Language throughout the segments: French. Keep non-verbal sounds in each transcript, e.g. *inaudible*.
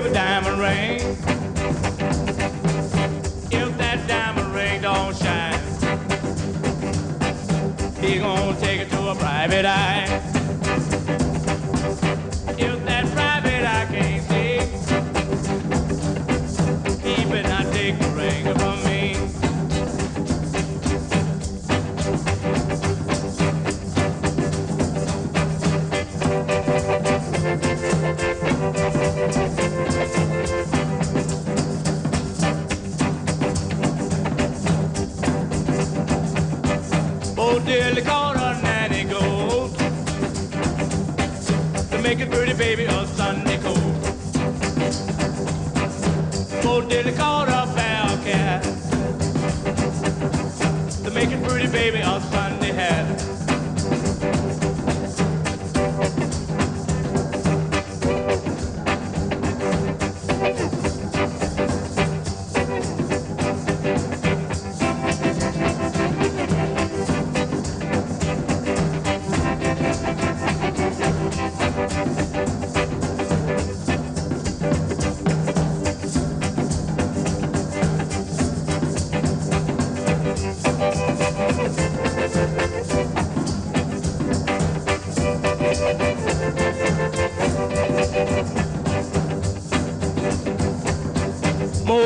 baby, diamond ring. If that diamond ring don't shine, he gonna take it to a private eye.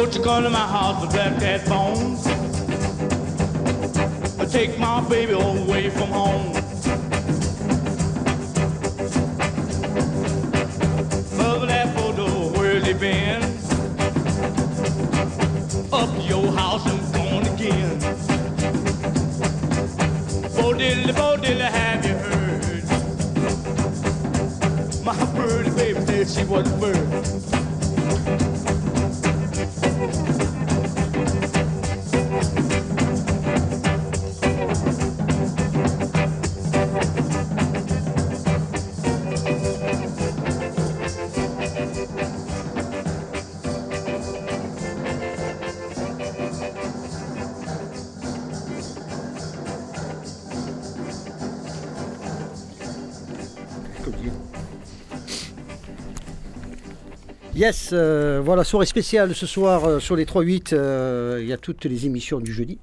Won't you come to my house with black cat bones? Take my baby away from home. Mother, that photo, where's he been? Up your house and gone again. Bo diddly, bo diddly, have you heard? My birdie baby said she was a bird. Yes, euh, voilà, soirée spéciale ce soir euh, sur les 3-8. euh, Il y a toutes les émissions du jeudi.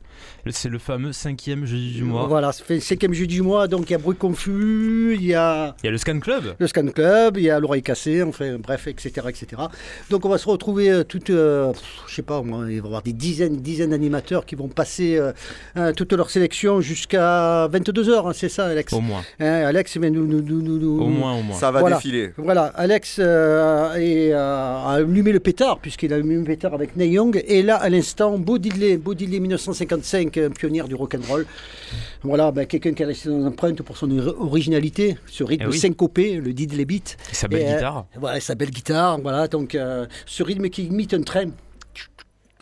C'est le fameux cinquième jeudi du mois. Voilà, cinquième jeudi du mois, donc il y a Bruit Confus, il y a Il y a le Scan Club. le Scan Club, il y a l'oreille cassée, enfin bref, etc. etc. Donc on va se retrouver euh, toutes, euh, pff, je sais pas, moi, il va y avoir des dizaines, dizaines d'animateurs qui vont passer euh, euh, toute leur sélection jusqu'à 22h, c'est ça Alex? Au moins. Hein, Alex, mais nous, nous, nous, nous- nous- Au moins, au moins. Ça va Voilà. défiler. Voilà, Alex euh, euh, a allumé le pétard, puisqu'il a allumé le pétard avec Neil Young. Et là, à l'instant, Bo Diddley, Bo Diddley 1955, un pionnier du rock'n'roll. Voilà, ben, quelqu'un qui est resté dans l'empreinte pour son or- originalité, ce rythme Eh oui. syncopé, le Diddley beat. Et sa belle Et, euh, guitare. Voilà, sa belle guitare, voilà, donc euh, ce rythme qui imite un train.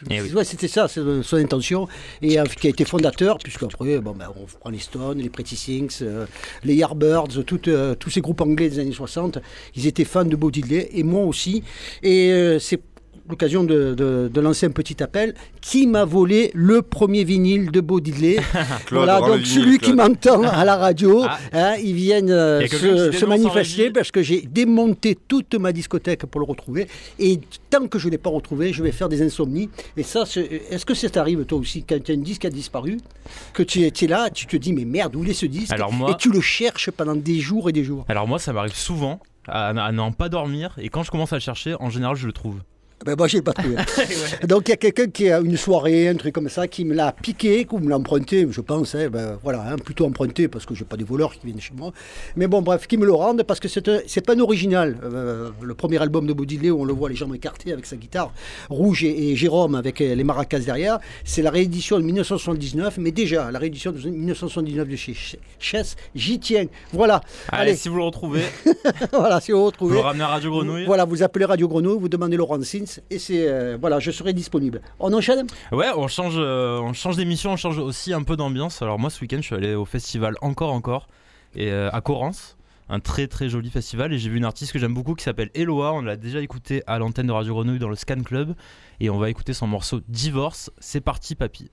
Eh oui. Ouais, c'était ça, c'est son intention, et euh, qui a été fondateur, puisque après, bon, ben, on prend les Stones, les Pretty Things, euh, les Yardbirds, tout, euh, tous ces groupes anglais des années 60, ils étaient fans de Bo Diddley, et moi aussi, et euh, c'est l'occasion de, de- de lancer un petit appel. Qui m'a volé le premier vinyle de Bo Diddley *laughs* Voilà, donc vinyle, celui qui m'entend à la radio, *laughs* Ah. hein, ils viennent euh, Il se, se manifester parce que j'ai démonté toute ma discothèque pour le retrouver. Et tant que je ne l'ai pas retrouvé, je vais faire des insomnies. Et ça, est-ce que ça t'arrive toi aussi quand tu as un disque qui a disparu, que tu es, là, tu te dis mais merde, où est ce disque Alors moi- Et tu le cherches pendant des jours et des jours. Alors moi, ça m'arrive souvent à, à n'en pas dormir. Et quand je commence à le chercher, en général, je le trouve. Ben moi, je l'ai pas trouvé. *laughs* Donc il y a quelqu'un qui a une soirée, un truc comme ça, qui me l'a piqué, ou me l'a emprunté, je pense. hein, ben, voilà, hein, plutôt emprunté parce que j'ai pas des voleurs qui viennent chez moi. Mais bon, bref, qui me le rendent parce que c'est pas un original. Euh, le premier album de Baudelaire où on le voit les jambes écartées avec sa guitare rouge et, et Jérôme avec euh, les maracas derrière, c'est la réédition de 1979. Mais déjà, la réédition de 1979 de chez Ch- Chess, j'y tiens. Voilà. Allez, Allez, si vous le retrouvez, *laughs* voilà, si vous vous retrouvez. le ramenez à Radio Grenouille. Voilà, vous appelez Radio Grenouille, vous demandez Laurent Et c'est euh, voilà, je serai disponible. On enchaîne? Ouais, on change, euh, on change d'émission, on change aussi un peu d'ambiance. Alors moi, ce week-end, je suis allé au festival Encore Encore euh, à Corrance, un très très joli festival. Et j'ai vu une artiste que j'aime beaucoup qui s'appelle Eloa. On l'a déjà écouté à l'antenne de Radio Grenouille dans le Scan Club et on va écouter son morceau Divorce. C'est parti, papy.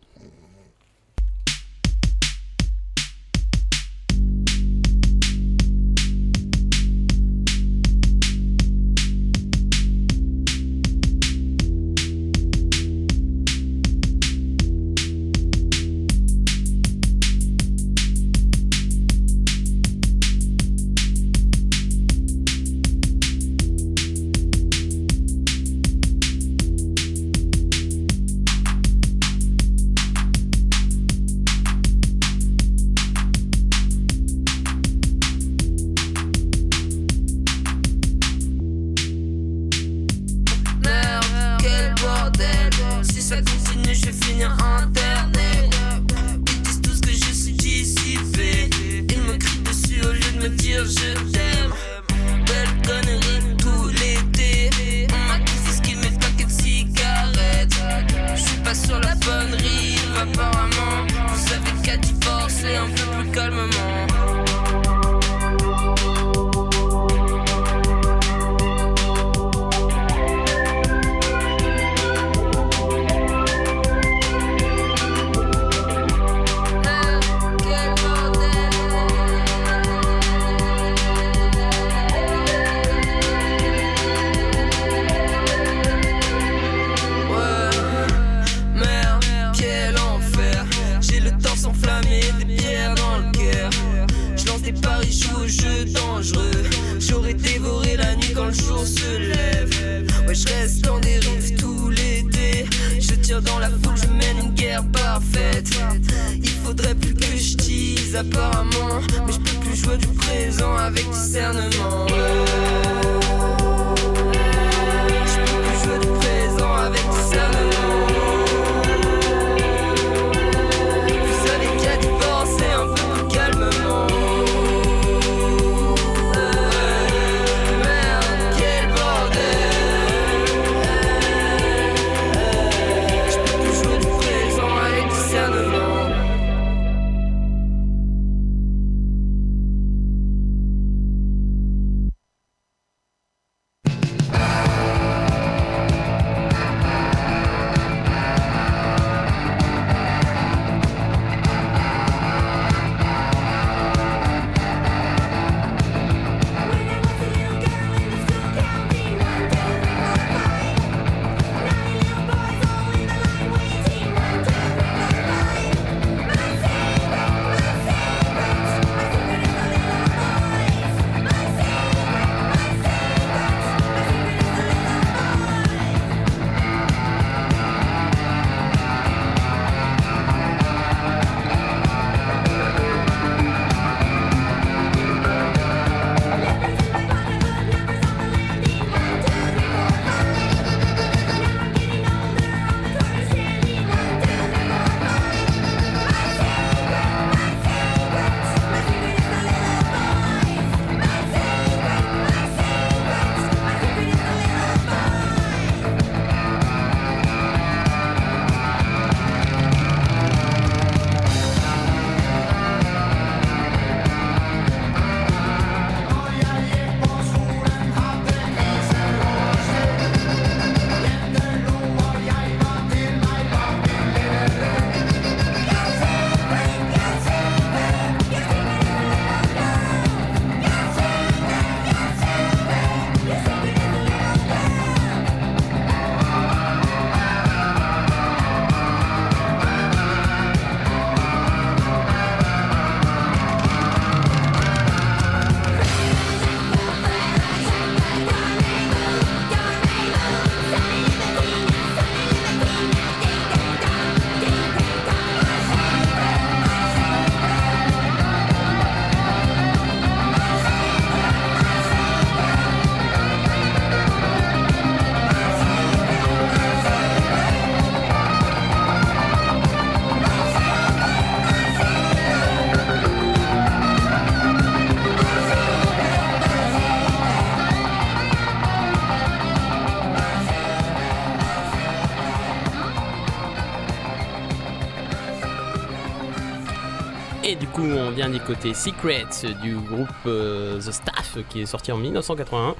Vient d'écouter Secrets du groupe euh, The Staff qui est sorti en 1981.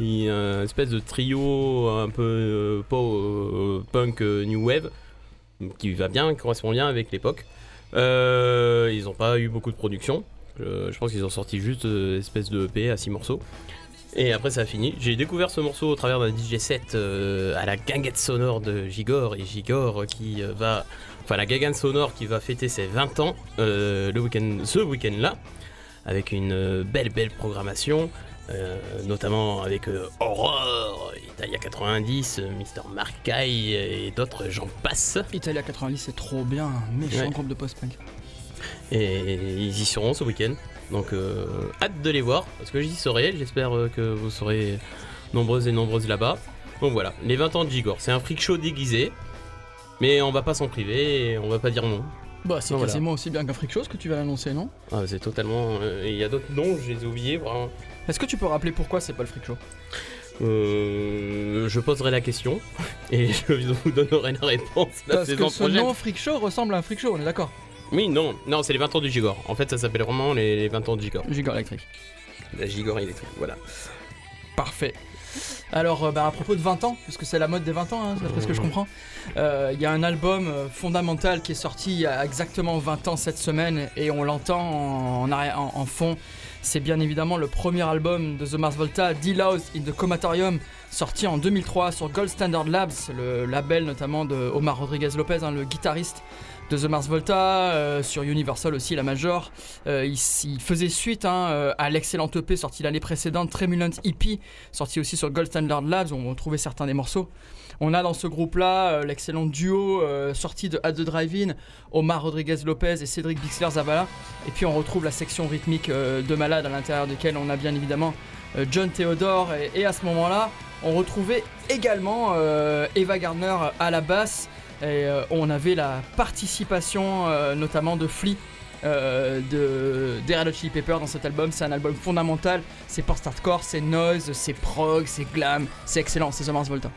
Il, euh, espèce de trio un peu euh, euh, punk new wave qui va bien, qui correspond bien avec l'époque. Ils n'ont pas eu beaucoup de production. Je, pense qu'ils ont sorti juste euh, espèce de EP à 6 morceaux. Et après ça a fini. J'ai découvert ce morceau au travers d'un DJ set à la guinguette sonore de Gigor et Gigor qui va, enfin la guinguette sonore qui va fêter ses 20 ans euh, le week-end, ce week-end là, avec une euh, belle belle programmation, euh, notamment avec euh, Aurore, Italia 90, euh, Mr. Markay et d'autres j'en passe. Italia 90, c'est trop bien, méchant Ouais. groupe de post-punk. Et ils y seront ce week-end. Donc hâte de les voir, parce que j'y serai, j'espère que vous serez nombreuses et nombreuses là-bas. Donc voilà, les 20 ans de Gigor, c'est un freak show déguisé, mais on va pas s'en priver et on va pas dire non. Bah, c'est Voilà. quasiment aussi bien qu'un freak show ce que tu vas l'annoncer, non? Ah, c'est totalement... euh, Il y a d'autres noms, je les ai oubliés, vraiment. Est-ce que tu peux rappeler pourquoi c'est pas le freak show Euh, je poserai la question et *laughs* je vous donnerai la réponse la Parce saison que ce prochaine. nom freak show ressemble à un freak show, on est d'accord? Oui, non, non, c'est les 20 ans du Gigor. En fait, ça s'appelle vraiment les, les 20 ans de Gigor. Gigor électrique. La Gigor électrique, voilà. Parfait. Alors, euh, bah, à propos de 20 ans, puisque c'est la mode des 20 ans, hein, d'après ce que je comprends, euh, il y a un album euh, fondamental qui est sorti il y a exactement 20 ans cette semaine et on l'entend en, en arri- en- en fond. C'est bien évidemment le premier album de The Mars Volta, D-Louse in the Comatorium, sorti en 2003 sur Gold Standard Labs, le label notamment de Omar Rodriguez Lopez, hein, le guitariste de The Mars Volta, euh, sur Universal aussi, la Major. Euh, il, faisait suite hein, euh, à l'excellent EP sorti l'année précédente, Tremulant EP, sorti aussi sur Gold Standard Labs, où on trouvait certains des morceaux. On a dans ce groupe-là l'excellent duo sorti de At the Drive-In, Omar Rodriguez Lopez et Cédric Bixler Zavala. Et puis on retrouve la section rythmique de Malade, à l'intérieur duquel on a bien évidemment John Theodore. Et, et à ce moment-là, on retrouvait également Eva Gardner à la basse. Et euh, on avait la participation euh, notamment de Flea. euh, de Chili Peppers dans cet album, c'est un album fondamental. C'est post-hardcore, c'est noise, c'est prog, c'est glam, c'est excellent, c'est The Mars Volta.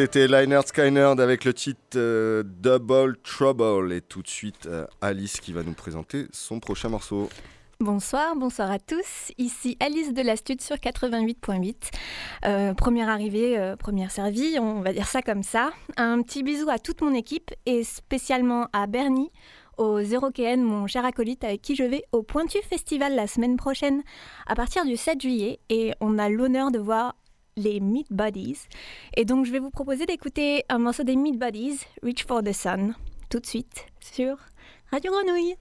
C'était Lynyrd Skynyrd avec le titre euh, Double Trouble. Et tout de suite, euh, Alice qui va nous présenter son prochain morceau. Bonsoir, bonsoir à tous. Ici Alice de l'Astude sur 88.8. Euh, première arrivée, première servie, on va dire ça comme ça. Un petit bisou à toute mon équipe et spécialement à Bernie, au Zero KN, mon cher acolyte avec qui je vais au Pointu Festival la semaine prochaine à partir du 7 juillet. Et on a l'honneur de voir les Meat Buddies. Et donc je vais vous proposer d'écouter un morceau des Meat Buddies, Reach for the Sun, tout de suite sur Radio Grenouille.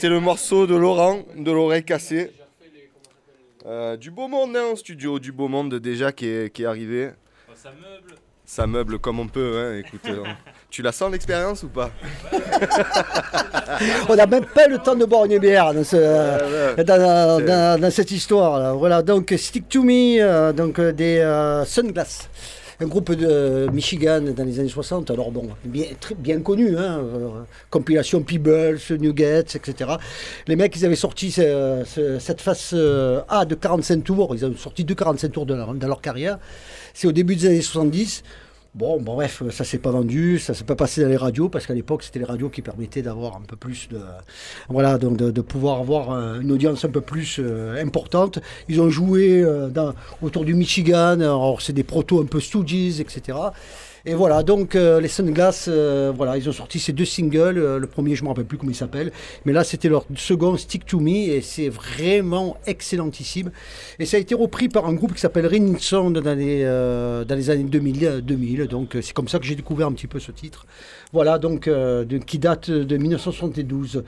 C'était le morceau de Laurent, de l'oreille cassée. Euh, du beau monde hein, studio, du beau monde déjà qui est, qui est arrivé. Ça meuble. Ça meuble comme on peut, hein, écoute. euh, *laughs* tu la sens l'expérience ou pas? *laughs* On n'a même pas le temps de boire une bière dans, ce- ouais. dans- C'est- dans- dans cette histoire. là. Voilà, donc Stick to Me, euh, donc des euh, Sunglass. Un groupe de Michigan dans les années 60, alors bon, bien, très bien connu, hein, euh, compilation Peebles, Nuggets, etc. Les mecs, ils avaient sorti ce- ce- cette face euh, A de 45 tours, ils ont sorti deux 45 tours dans leur carrière. C'est au début des années 70. Bon, bref, ça s'est pas vendu, ça s'est pas passé dans les radios, parce qu'à l'époque, c'était les radios qui permettaient d'avoir un peu plus de. Voilà, donc de, pouvoir avoir euh, une audience un peu plus euh, importante. Ils ont joué euh, autour du Michigan, alors c'est des protos un peu Stooges, etc. Et voilà, donc euh, les Sunglass, euh, voilà, ils ont sorti ces deux singles. euh, le premier, je me rappelle plus comment il s'appelle, mais là, c'était leur second Stick to Me, et c'est vraiment excellentissime. Et ça a été repris par un groupe qui s'appelle Ring Sound dans les, euh, dans les années 2000, euh, 2000. Donc c'est comme ça que j'ai découvert un petit peu ce titre. Voilà, donc qui date de 1972.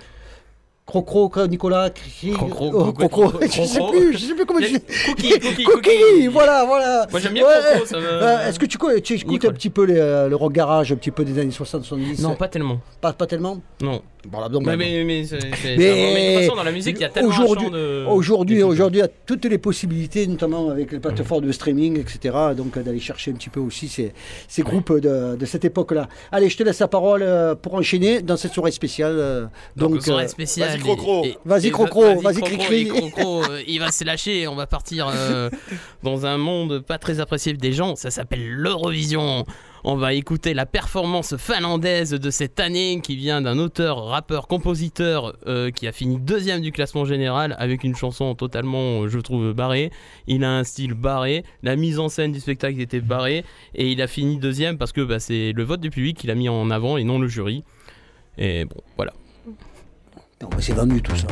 Crocro, Nicolas, Cri- Crocro, oh, Crocro, Crocro, Crocro. *laughs* je sais plus, je sais plus comment je *laughs* Cookie, cookie, Cookie, voilà, voilà. Moi j'aime bien Ouais, Crocro, ça me- euh, Est-ce que tu, co- tu écoutes Nicole. un petit peu les, euh, le rock garage, un petit peu des années 60-70 Non, pas tellement. pas, pas tellement? Non. Voilà, donc, Mais, mais, mais, c'est- c'est- Mais- c'est- mais de toute façon, dans la musique, il y a tellement aujourd'hui, de. aujourd'hui, aujourd'hui, il y a toutes les possibilités, notamment avec les plateformes de streaming, etc. Donc euh, d'aller chercher un petit peu aussi ces, ces groupes de, de cette époque-là. Allez, je te laisse la parole euh, pour enchaîner dans cette soirée spéciale. euh, Donc, donc, soirée spéciale. vas-y, Crocro. Vas-y, Crocro, vas-y, Crocro, Cricri. et Crocro, euh, il va se lâcher. On va partir euh, *laughs* dans un monde pas très apprécié des gens. Ça s'appelle l'Eurovision. On va écouter la performance finlandaise de cette année qui vient d'un auteur, rappeur, compositeur euh, qui a fini deuxième du classement général avec une chanson totalement, je trouve, barrée. Il a un style barré. La mise en scène du spectacle était barrée. Et il a fini deuxième parce que bah, c'est le vote du public qu'il a mis en avant et non le jury. Et bon, voilà. non, mais c'est tout ça.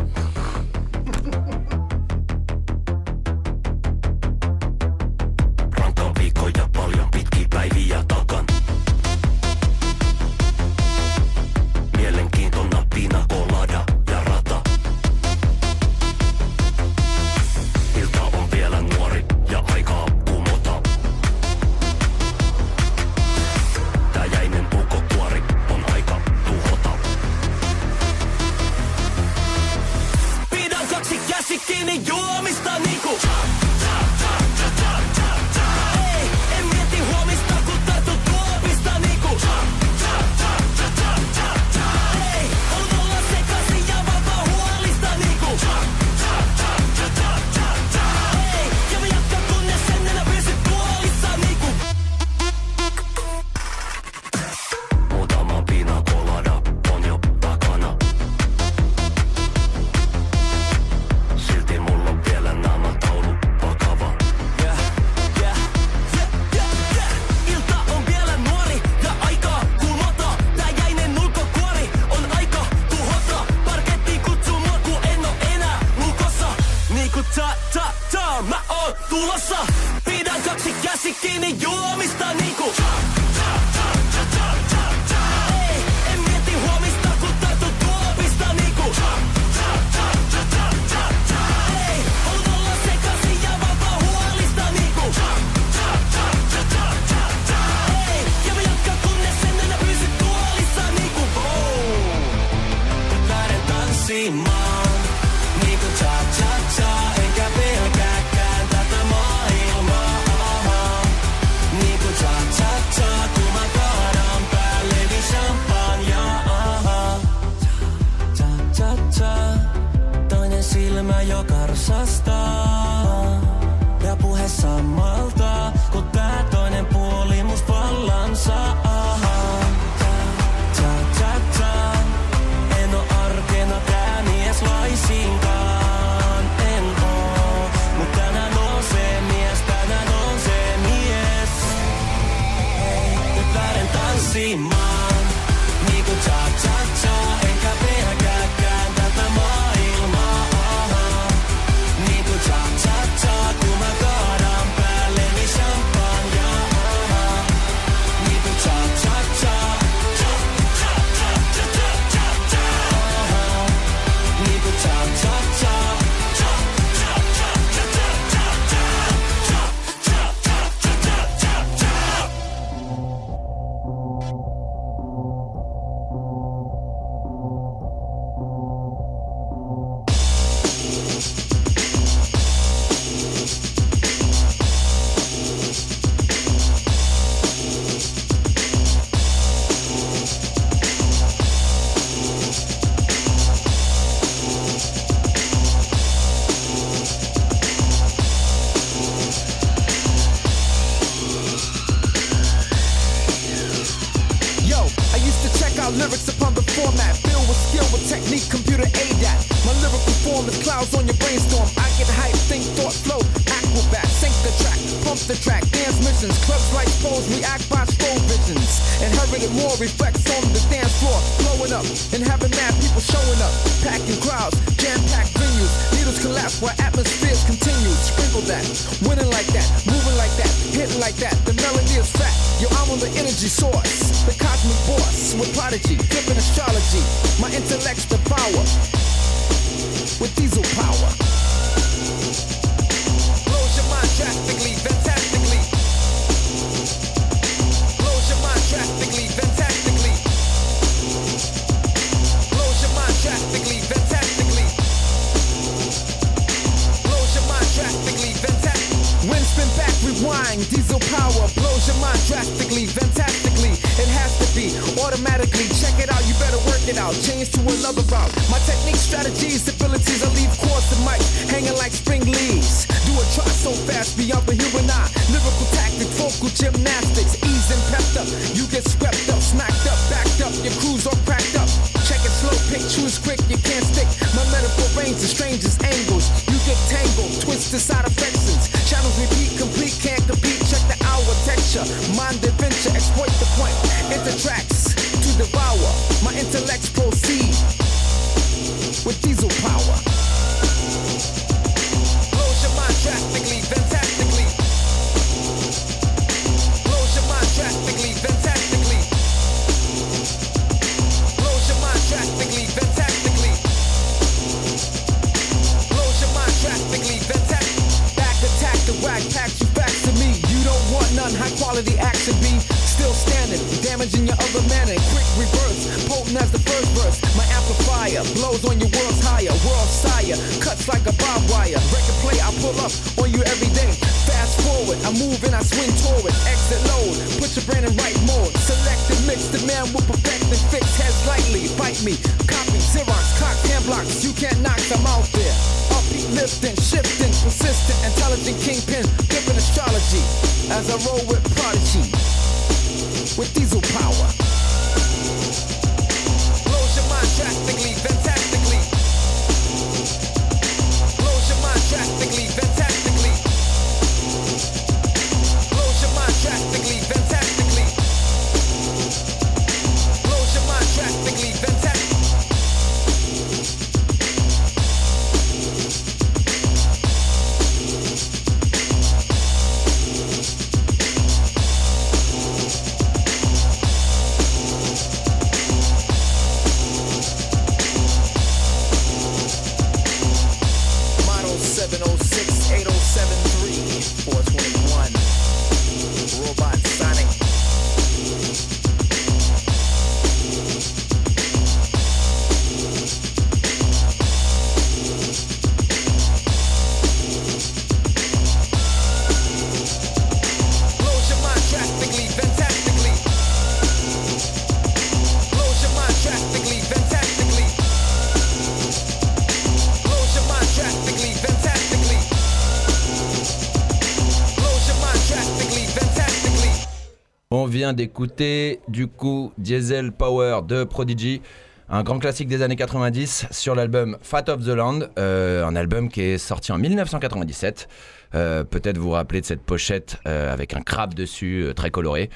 d'écouter du coup Diesel Power de Prodigy un grand classique des années 90 sur l'album Fat of the Land, euh, un album qui est sorti en 1997. Euh, peut-être vous vous rappelez de cette pochette euh, avec un crabe dessus très coloré.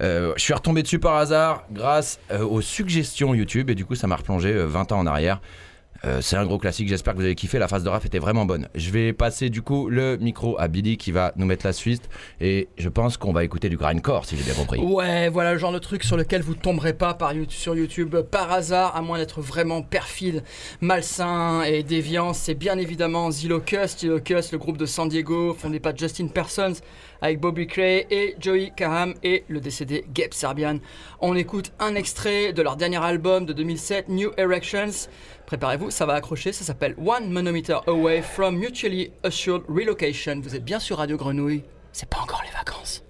je suis retombé dessus par hasard grâce aux suggestions YouTube et du coup ça m'a replongé 20 ans en arrière. Euh, c'est un gros classique, j'espère que vous avez kiffé, la phase de raf était vraiment bonne. Je vais passer du coup le micro à Billy qui va nous mettre la suite et je pense qu'on va écouter du grindcore si j'ai bien compris. Ouais, voilà le genre de truc sur lequel vous tomberez pas par, sur YouTube par hasard, à moins d'être vraiment perfide, malsain et déviant. C'est bien évidemment Zilocust, Zilocust, le groupe de San Diego, fondé par Justin Persons avec Bobby Cray et Joey Kaham et le décédé Gabe Serbian. On écoute un extrait de leur dernier album de 2007, New Erections. Préparez-vous, ça va accrocher, ça s'appelle One Manometer Away from Mutually Assured Relocation. Vous êtes bien sur Radio Grenouille, c'est pas encore les vacances.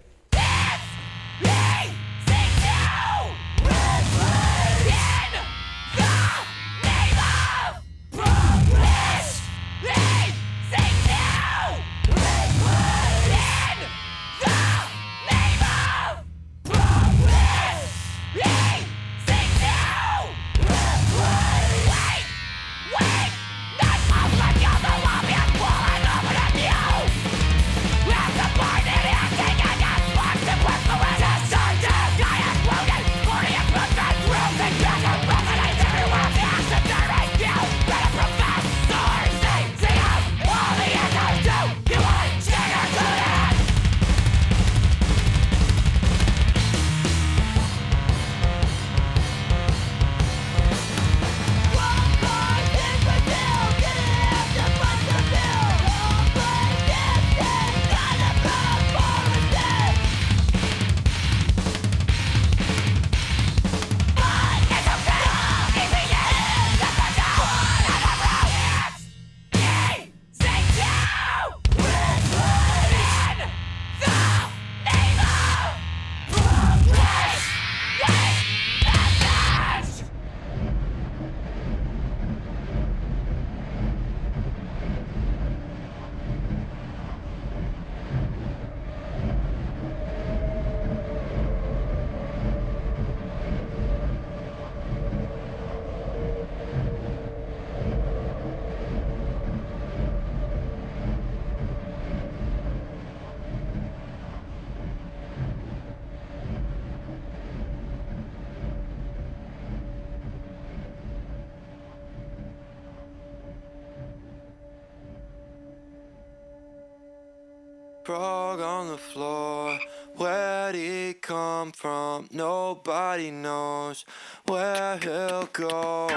Frog on the floor. Where'd he come from? Nobody knows where he'll go.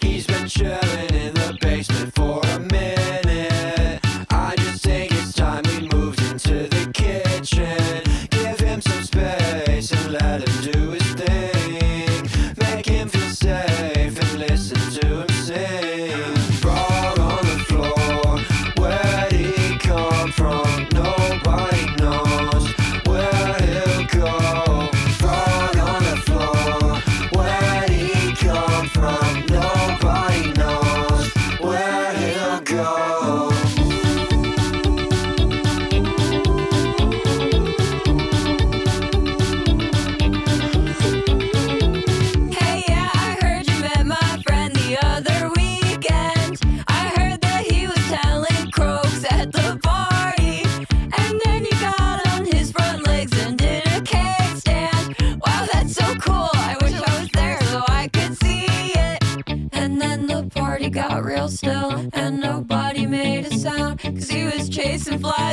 He's been chilling in the basement for a minute.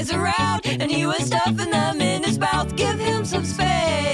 Flies around and he was stuffing them in his mouth. Give him some space,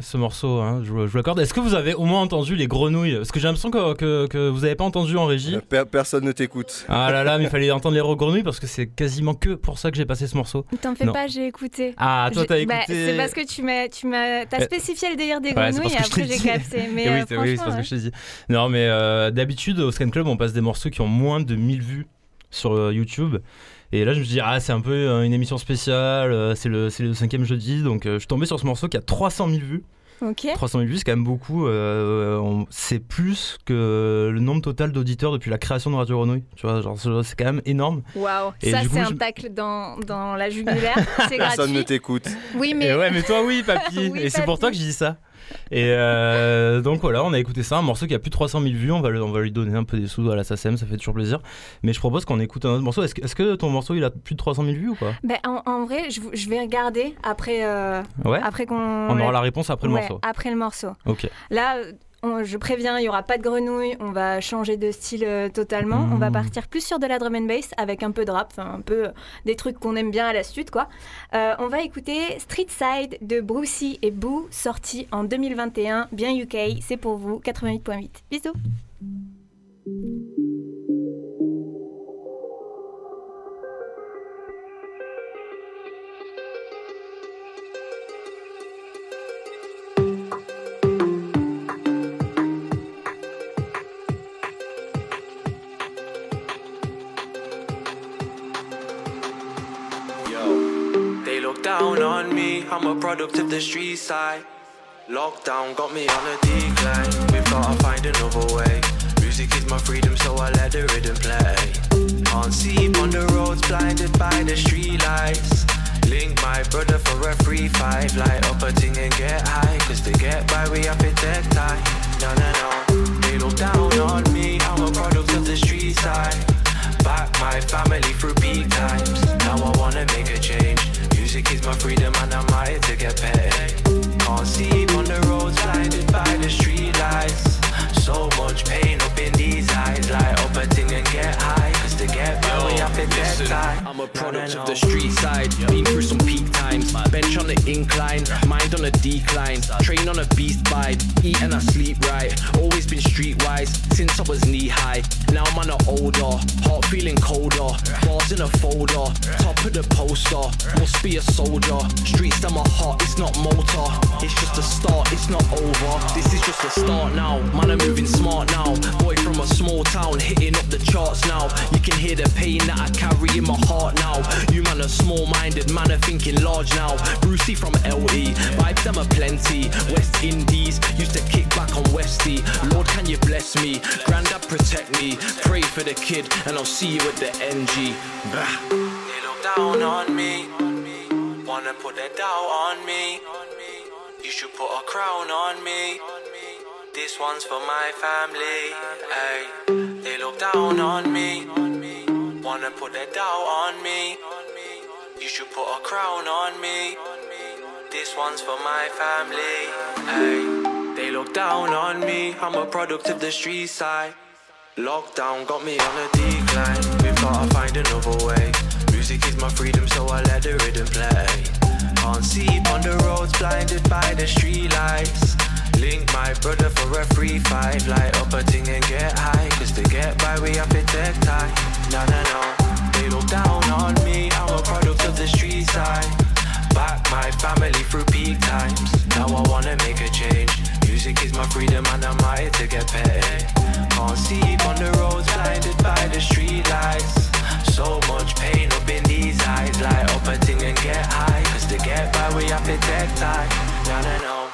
Ce morceau, hein, je, vous- je vous l'accorde. Est-ce que vous avez au moins entendu les grenouilles? Parce que j'ai l'impression que, que, que vous n'avez pas entendu en régie. Per- personne ne t'écoute. Ah là là, mais il *laughs* fallait entendre les grenouilles parce que c'est quasiment que pour ça que j'ai passé ce morceau. T'en fais Non. pas, j'ai écouté. Ah, toi, J'ai- t'as bah, écouté. c'est parce que tu m'as, tu m'as, t'as Euh, spécifié le délire des Ouais, grenouilles et parce que je après j'ai capté. *laughs* Mais oui, euh, c'est- oui, c'est franchement, parce que je t'ai dit. Non, mais euh, d'habitude, au Scan Club, on passe des morceaux qui ont moins de 1000 vues sur euh, YouTube. Et là, je me suis dit, ah, c'est un peu euh, une émission spéciale, euh, c'est le, c'est le cinquième jeudi. Donc, je suis tombé sur ce morceau qui a 300 000 vues. Ok. 300 000 vues, c'est quand même beaucoup. euh, on- c'est plus que le nombre total d'auditeurs depuis la création de Radio Grenouille. Tu vois, genre, c'est c'est quand même énorme. Waouh, Et ça du coup, c'est je- un tacle dans, dans la jugulaire, c'est Personne ne t'écoute. Oui, Et mais ouais, mais toi, oui, papy. *laughs* Oui, et c'est pour toi que je dis ça. Et euh, donc voilà, on a écouté ça, un morceau qui a plus de 300 000 vues. On va, le- on va lui donner un peu des sous à la SACEM, ça fait toujours plaisir. Mais je propose qu'on écoute un autre morceau. Est-ce que, ton morceau il a plus de 300 000 vues ou quoi ben, en, en vrai, je, je vais regarder après, euh, Ouais. après qu'on. On aura la réponse après le Ouais, morceau. Après le morceau. Ok. Là, on- je préviens, il n'y aura pas de grenouille, on va changer de style euh, totalement. On va Mmh. partir plus sur de la drum and bass avec un peu de rap, un peu euh, des trucs qu'on aime bien à la stud, quoi. Euh, on va écouter Street Side de Brucey et Boo, sorti en 2021, bien UK, c'est pour vous, 88.8. Bisous I'm a product of the street side. Lockdown got me on a decline. We've gotta find another way. Music is my freedom, so I let the rhythm play. Can't see on the roads, blinded by the street lights. Link my brother for a free five. Light up a thing and get high. Cause to get by, we have to take time. No, no, no. They look down on me. I'm a product of the street side. Back my family through peak times. Now I wanna make a change. Music is my freedom and I'm out to get paid. Can't see on the roads blinded by the street lights. So much pain up in these eyes, like up a thing and get high. To get by, we have to get Listen, tight. I'm a product of the street side. Been through some peak times. Bench on the incline, mind on a decline. Train on a beast vibe, Eat and I sleep right. Always been streetwise since I was knee high. Now I'm on an older, heart feeling colder. Bars in a folder, top of the poster. Must be a soldier. Streets that my heart, it's not motor. It's just a start, it's not over. This is just a start now. Man, I'm moving smart now. Boy from a small town, hitting up the charts now. You can hear the pain that I carry in my heart now. You man are small minded, man are thinking large now. Brucey from LE, vibes them are plenty. West Indies, used to kick back on Westy. Lord, can you bless me? Grandad, protect me. Pray for the kid, and I'll see you at the NG. Bah. They look down on me. Wanna put their doubt on me. You should put a crown on me. This one's for my family. Hey, They look down on me. Wanna put their doubt on me. You should put a crown on me. This one's for my family. Hey, They look down on me. I'm a product of the street side. Lockdown got me on a decline. We've gotta find another way. Music is my freedom, so I let the rhythm play. Can't see on the roads, blinded by the street lights. Link my brother for a free fight. Light up a thing and get high. Cause to get by, we have to take time. No, no, no. They look down on me. I'm a product of the street side. Back my family through peak times. Now I wanna make a change. Music is my freedom and I'm here to get paid. Can't see on the roads, blinded by the street lights. So much pain up in these eyes. Light up a thing and get high. Cause to get by, we have to take time. No, no, no.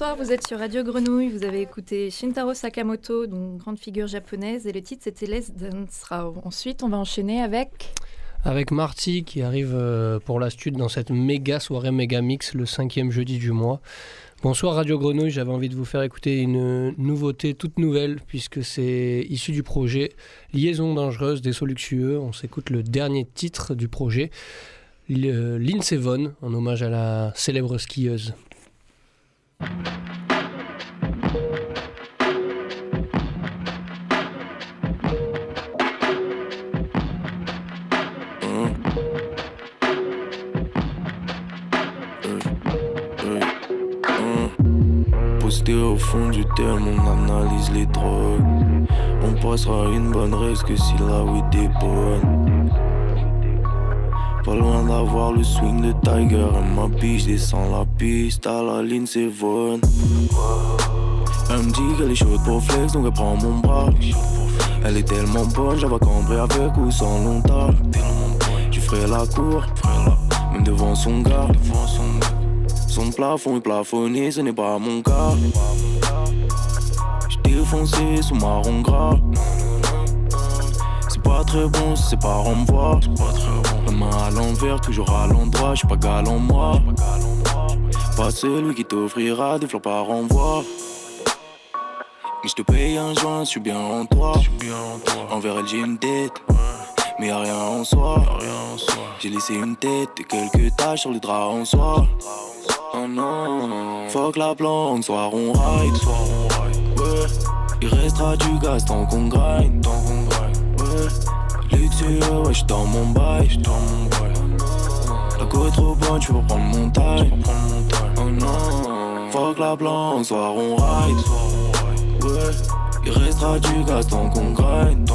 Bonsoir, vous êtes sur Radio Grenouille, vous avez écouté Shintaro Sakamoto, donc grande figure japonaise, et le titre c'était Let's Dance Rao. Ensuite, on va enchaîner avec... Avec Marty qui arrive euh, pour la stud dans cette méga soirée méga mix le cinquième jeudi du mois. Bonsoir Radio Grenouille, j'avais envie de vous faire écouter une nouveauté toute nouvelle puisque c'est issu du projet Liaison dangereuse des Soluxueux. On s'écoute le dernier titre du projet, L- Lindsey Vonn, en hommage à la célèbre skieuse. Au fond du terme, on analyse les drogues. On passera une bonne race que si la weed est bonne. Pas loin d'avoir le swing de Tiger ma biche descend la piste à la ligne c'est Von. Elle me dit qu'elle est chaude pour flex donc elle prend mon bras. Elle est tellement bonne, j'avais cambré avec ou sans longtemps. Je ferai la cour, même devant son gars. Son plafond est plafonné, ce n'est pas mon cas. J'étais foncé sous marron gras. C'est pas très bon c'est pas renvoi. La main à l'envers, toujours à l'endroit. J'suis pas galant moi. Pas celui qui t'offrira des fleurs par renvoi. Mais j'te paye un joint, j'suis bien en toi. Envers elle, j'ai une tête. Mais y'a rien en soi. J'ai laissé une tête et quelques taches sur les draps en soie. Oh non, fuck la planque, soir on ride. Ouais, il restera du gaz tant qu'on grind. Ouais, luxueux, ouais, j'suis dans mon bail. La côte trop bonne, j'peux prendre mon taille. Oh non, fuck la planque, soir on ride. Ouais, il restera du gaz tant qu'on grind.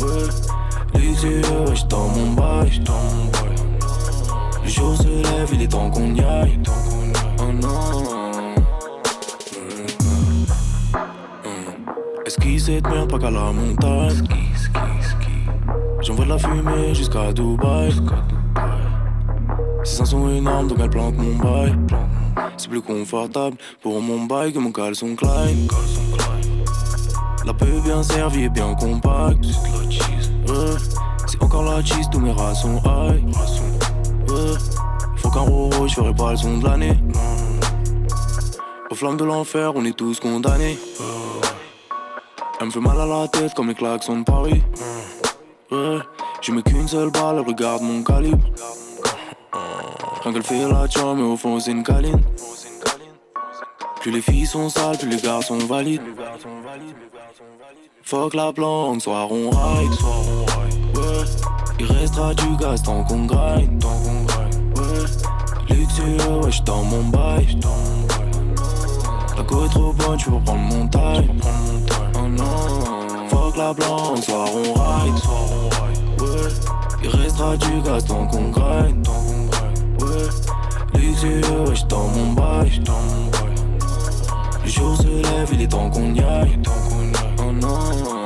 Ouais, luxueux, ouais, j'suis dans mon bail. Le jour se lève, il est temps qu'on y aille. Oh non. Est-ce qu'il cette merde pas qu'à la montagne? J'envoie de la fumée jusqu'à Dubaï. Ces seins sont énormes donc elle plante mon bail. C'est plus confortable pour mon bail que mon caleçon Klein. La peu bien servie et bien compacte. C'est encore la cheese, tous mes rats sont high. Faut qu'un roro, je ferai pas le son de l'année. Aux flammes de l'enfer, on est tous condamnés. Elle me fait mal à la tête comme les klaxons de Paris. Ouais, je mets qu'une seule balle, regarde mon calibre. Quand elle fait la charme, mais au fond c'est une câline. Plus les filles sont sales, plus les gars sont valides. Fuck la planque, soir on ride. Il restera du gaz tant qu'on grind. Luxueux, ouais, j'suis dans mon bail. La côte trop bonne, tu peux prendre mon time. Oh non, la planque, soir on ride. Ouais, il restera du gaz tant qu'on grind. Ouais, luxueux, ouais, j'suis dans mon bail. Le jour se lève, il est temps qu'on y aille. Oh non.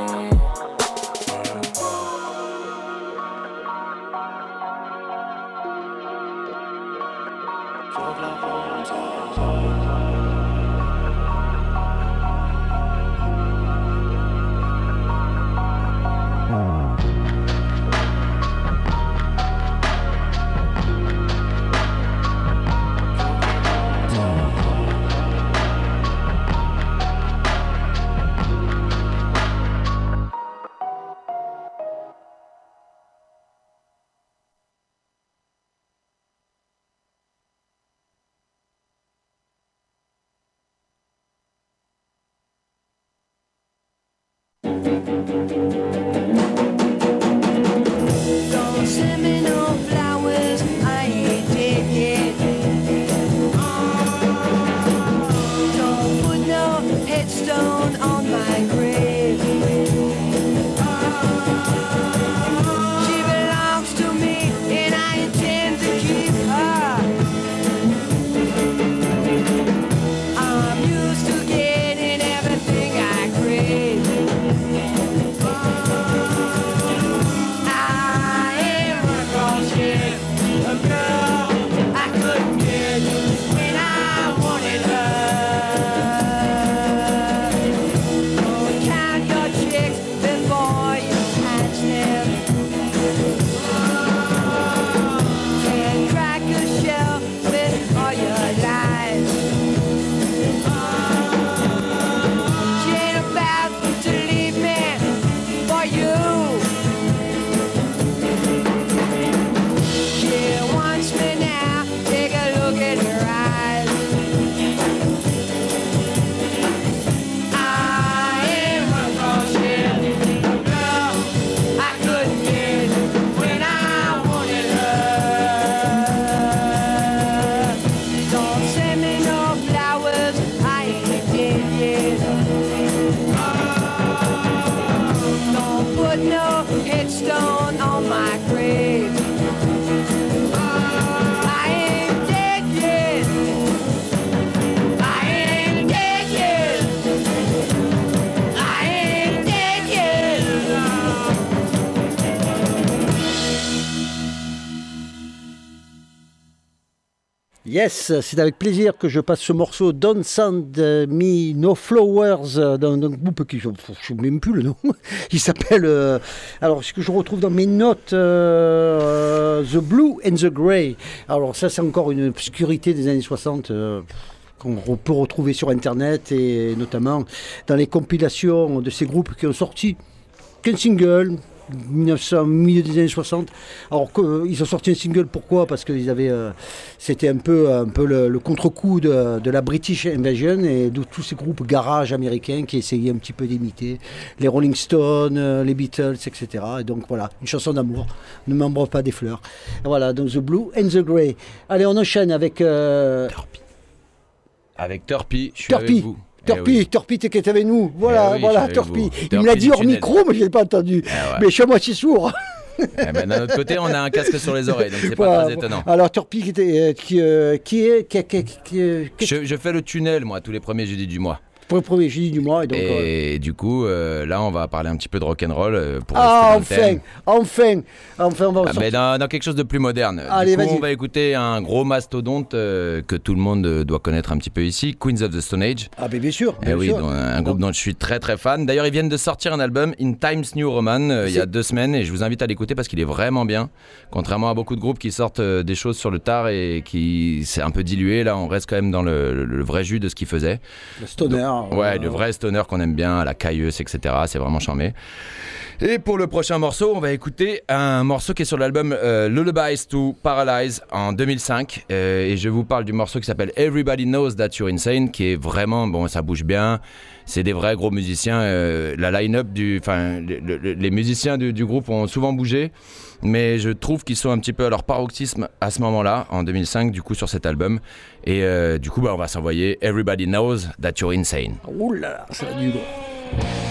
Yes, c'est avec plaisir que je passe ce morceau Don't Send Me No Flowers d'un groupe qui, je ne sais même plus le nom, *laughs* il s'appelle, euh, alors ce que je retrouve dans mes notes, euh, The Blue and the Grey. Alors ça c'est encore une obscurité des années 60 euh, qu'on peut retrouver sur Internet et notamment dans les compilations de ces groupes qui ont sorti qu'un single, 1900, milieu des années 60. Alors que, ils ont sorti un single, pourquoi? Parce que euh, c'était un peu, un peu le, le contre-coup de, de la British Invasion et de tous ces groupes garage américains qui essayaient un petit peu d'imiter les Rolling Stones, euh, les Beatles, etc. Et donc voilà, une chanson d'amour, ne m'embrasse pas des fleurs. Et voilà, donc The Blue and the Grey. Allez, on enchaîne avec... euh, Avec Turpy, je suis Turpy. avec vous. Eh Torpi, oui. Torpi, t'es qui était avec nous. Voilà, Eh oui, voilà, je suis avec Torpi. vous. Il me l'a dit hors micro, mais je l'ai pas entendu. ouais. Mais je suis à moitié sourd. Eh ben, D'un autre côté, on a un casque sur les oreilles, donc c'est pas très étonnant. Alors, Torpi, qui, euh, qui, euh, est. Qui, qui, qui, qui- Je, je fais le tunnel, moi, tous les premiers jeudis du mois. Premier jeudi du mois. Et donc, euh, du coup, euh, là, on va parler un petit peu de rock'n'roll euh, pour ah, enfin, enfin, enfin, on va Ah, ben, dans, dans quelque chose de plus moderne. Allez, du coup, on va écouter un gros mastodonte euh, que tout le monde doit connaître un petit peu ici, Queens of the Stone Age. Ah, ben, bien sûr. Eh bien oui, sûr. un groupe dont je suis très très fan. D'ailleurs, ils viennent de sortir un album, In Times New Roman, il y a deux semaines, et je vous invite à l'écouter parce qu'il est vraiment bien. Contrairement à beaucoup de groupes qui sortent des choses sur le tard et qui c'est un peu dilué, là, on reste quand même dans le, le- le vrai jus de ce qu'ils faisaient. Le stoner. Donc, Ouais, le vrai stoner qu'on aime bien, la cailleuse, etc. C'est vraiment charmé. Et pour le prochain morceau, on va écouter un morceau qui est sur l'album euh, Lullabies to Paralyze en 2005. Euh, et je vous parle du morceau qui s'appelle Everybody Knows That You're Insane, qui est vraiment, bon, ça bouge bien. C'est des vrais gros musiciens. euh, la line-up du. Enfin, le- le- les musiciens du groupe ont souvent bougé. Mais je trouve qu'ils sont un petit peu à leur paroxysme à ce moment-là, en 2005, du coup, sur cet album. Et euh, du coup, bah, on va s'envoyer Everybody Knows That You're Insane. Ouh ça va du lourd.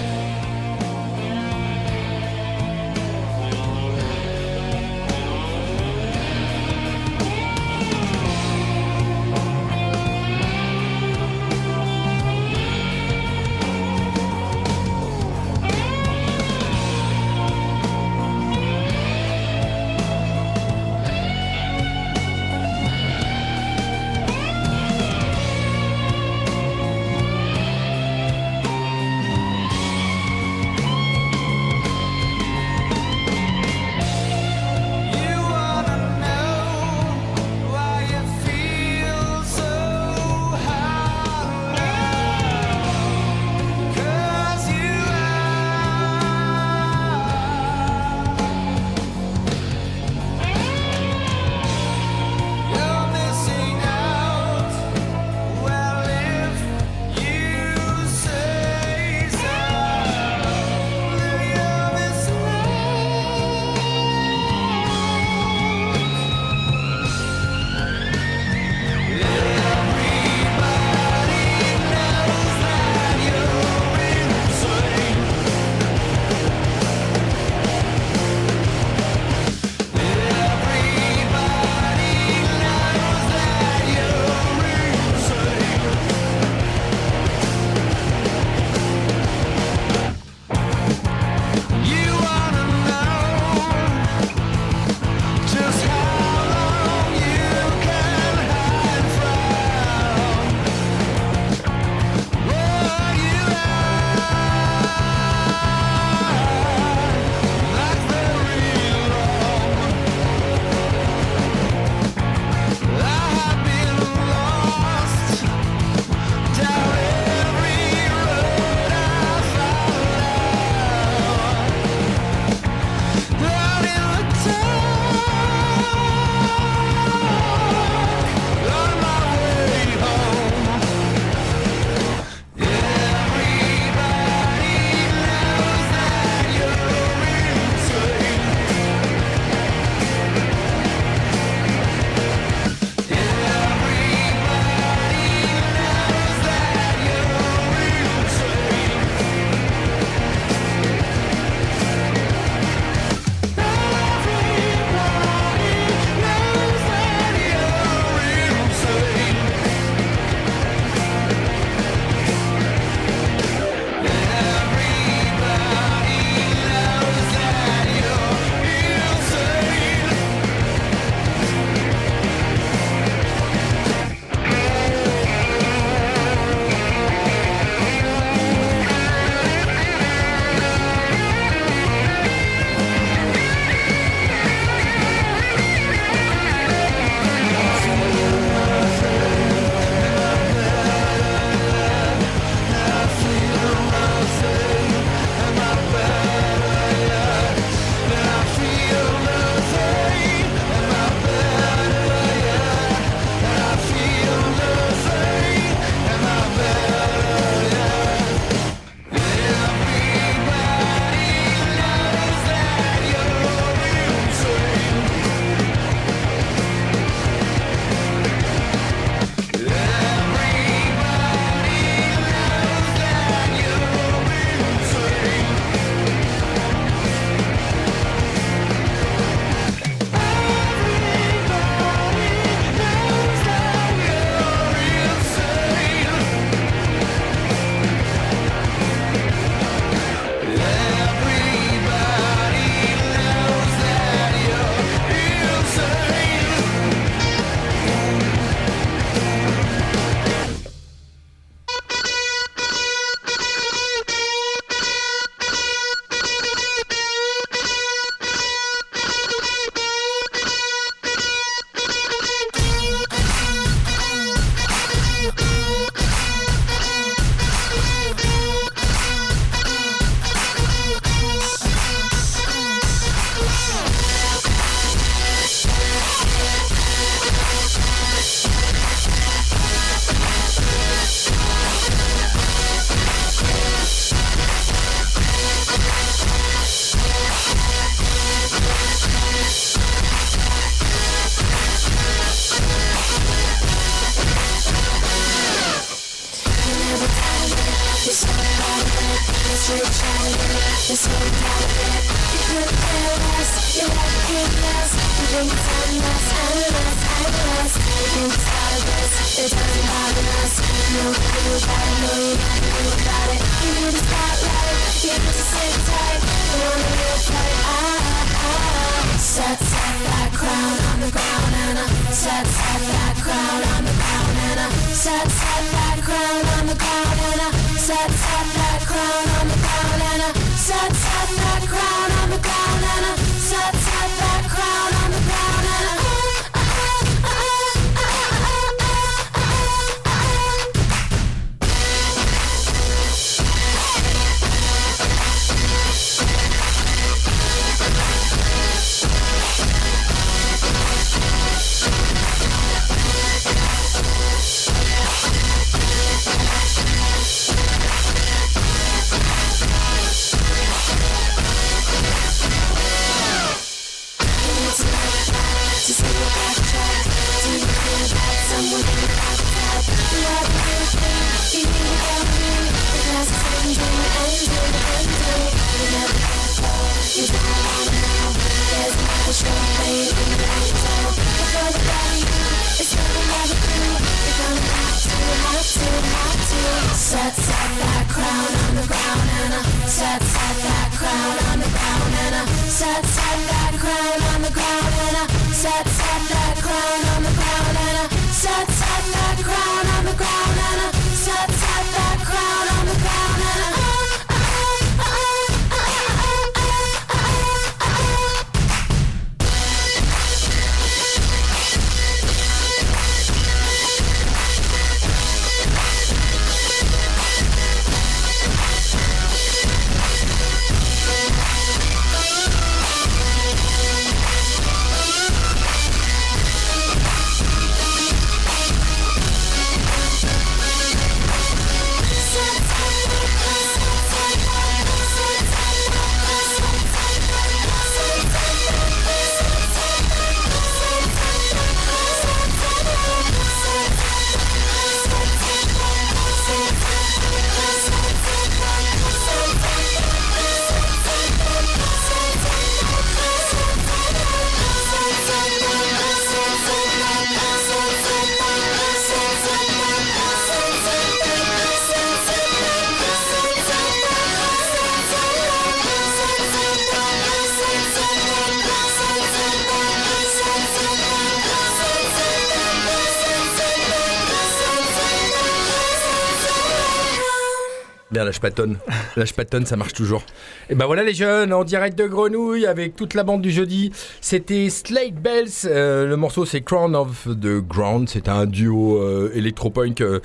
Bien, lâche patonne. Lâche patonne, ça marche toujours. Et ben voilà les jeunes, en direct de Grenouille avec toute la bande du jeudi. C'était Slate Bells. Euh, le morceau c'est Crown of the Ground. C'est un duo euh, électropunk euh,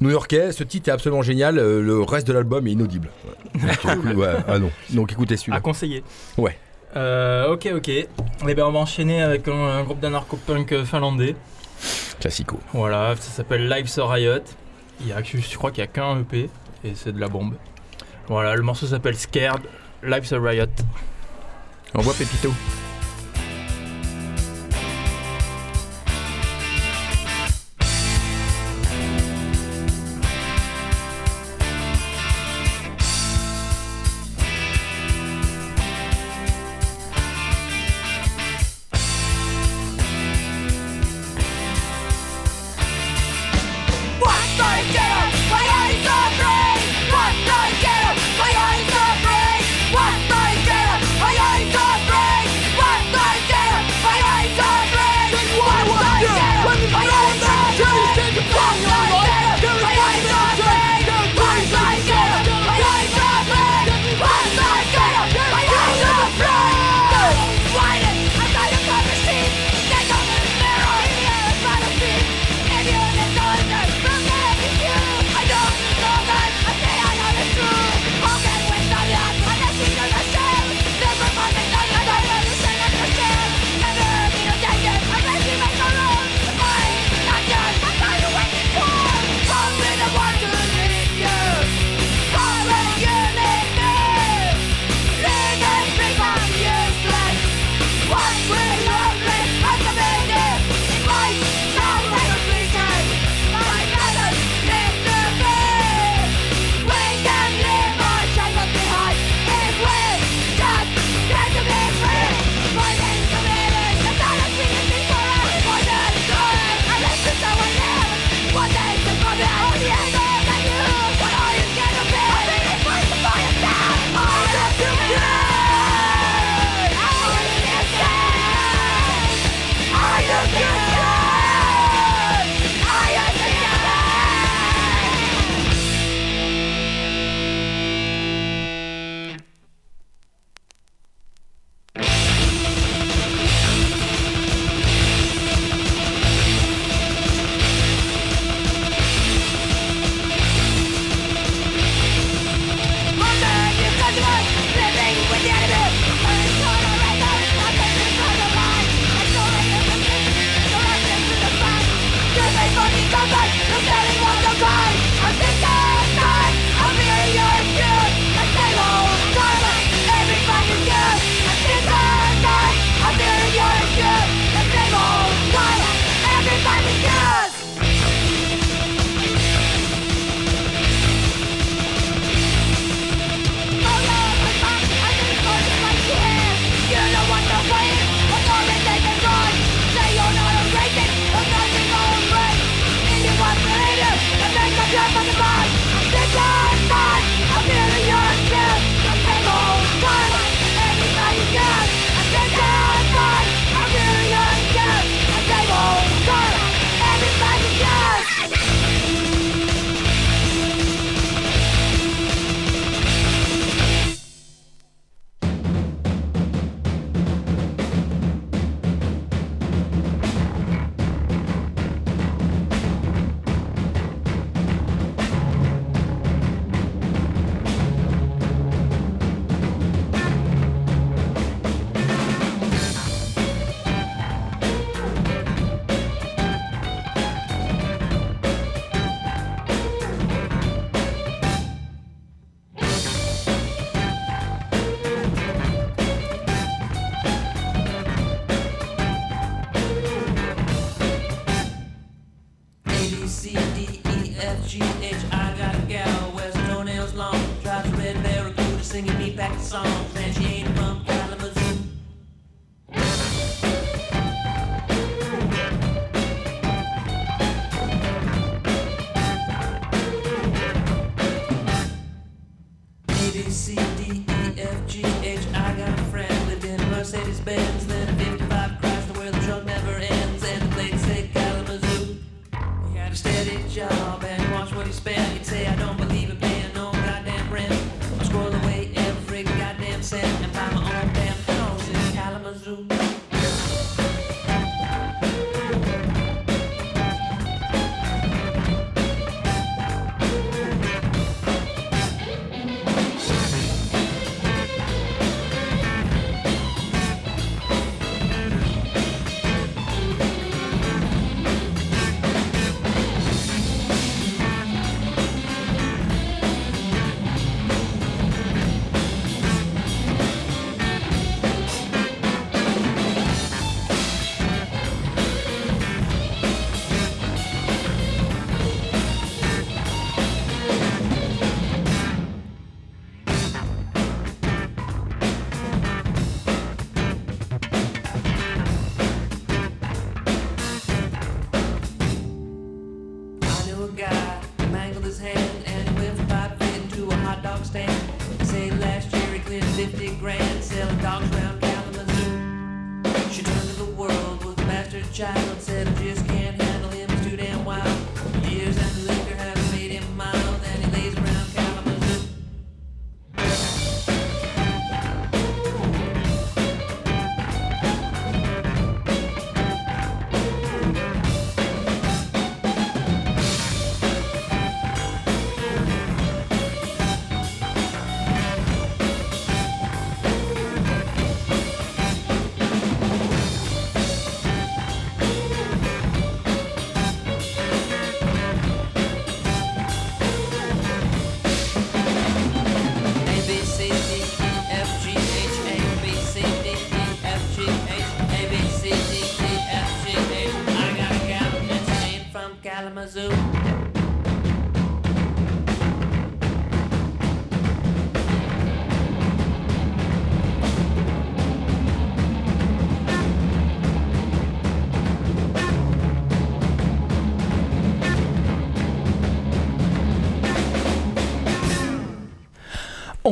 new-yorkais. Ce titre est absolument génial. le reste de l'album est inaudible. *laughs* Ah non. Donc écoutez celui-là. À conseiller. Ouais. ok, ok. Et ben on va enchaîner avec un, groupe d'anarcho-punk finlandais. Classico. Voilà, ça s'appelle Lives Riot. A, je, crois qu'il y a qu'un EP et c'est de la bombe. Voilà, le morceau s'appelle Scared, Life's a Riot. On voit Pépito.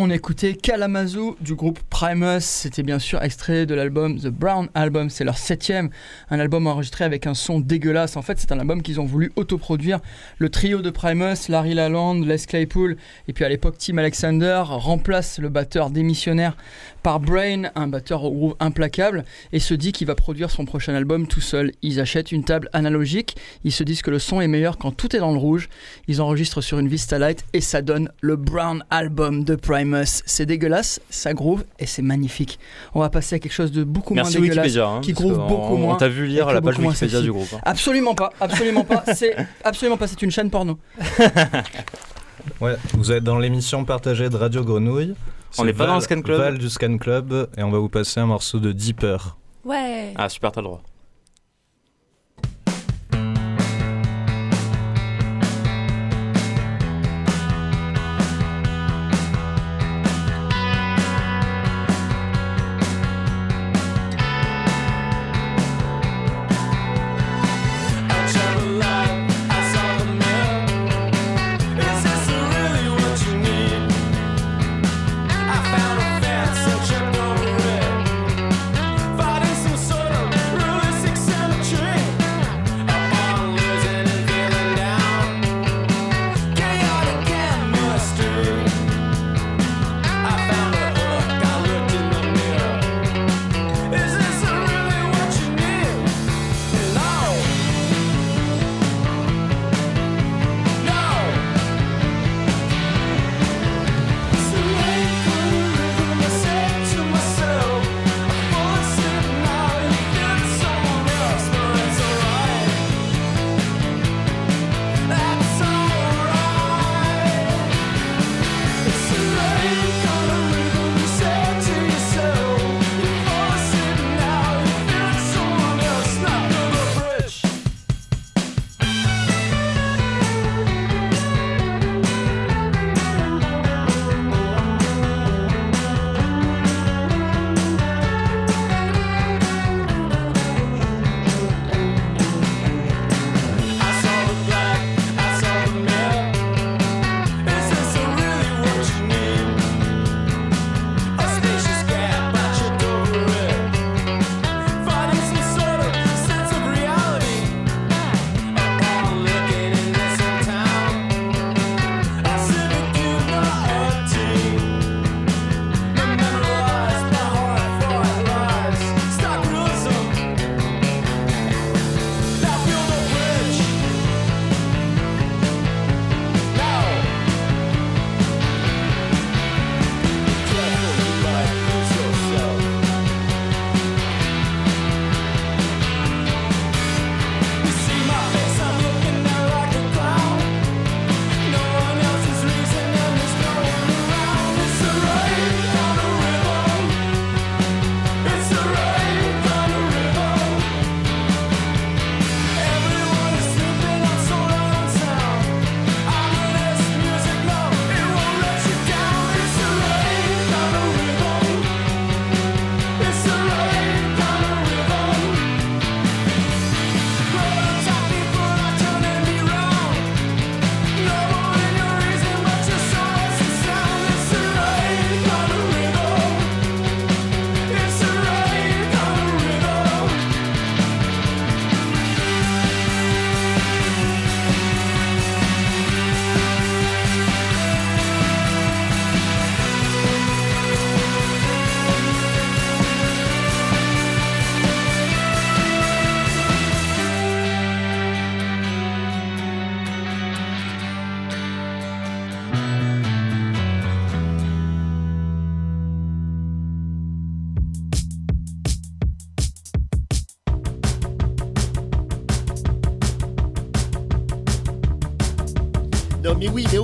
On écoutait Kalamazoo du groupe Primus. C'était bien sûr extrait de l'album The Brown Album. C'est leur septième. Un album enregistré avec un son dégueulasse. En fait, c'est un album qu'ils ont voulu autoproduire. Le trio de Primus, Larry Lalonde, Les Claypool et puis à l'époque Tim Alexander remplace le batteur démissionnaire par Brain, un batteur au groove implacable, et se dit qu'il va produire son prochain album tout seul. Ils achètent une table analogique. Ils se disent que le son est meilleur quand tout est dans le rouge. Ils enregistrent sur une Vista Light et ça donne le Brown Album de Primus. C'est dégueulasse, ça groove et c'est magnifique. On va passer à quelque chose de beaucoup Merci moins dégueulasse, Wikipédia, hein, qui groove beaucoup on moins. t'a vu lire la page Wikipédia du groupe, hein. Absolument pas, absolument pas. *laughs* C'est absolument pas. C'est une chaîne porno. *laughs* Ouais, vous êtes dans l'émission partagée de Radio Grenouille. On C'est n'est pas dans le Scan Club. Val du Scan Club et on va vous passer un morceau de Deeper. Ouais. Ah, super, t'as le droit.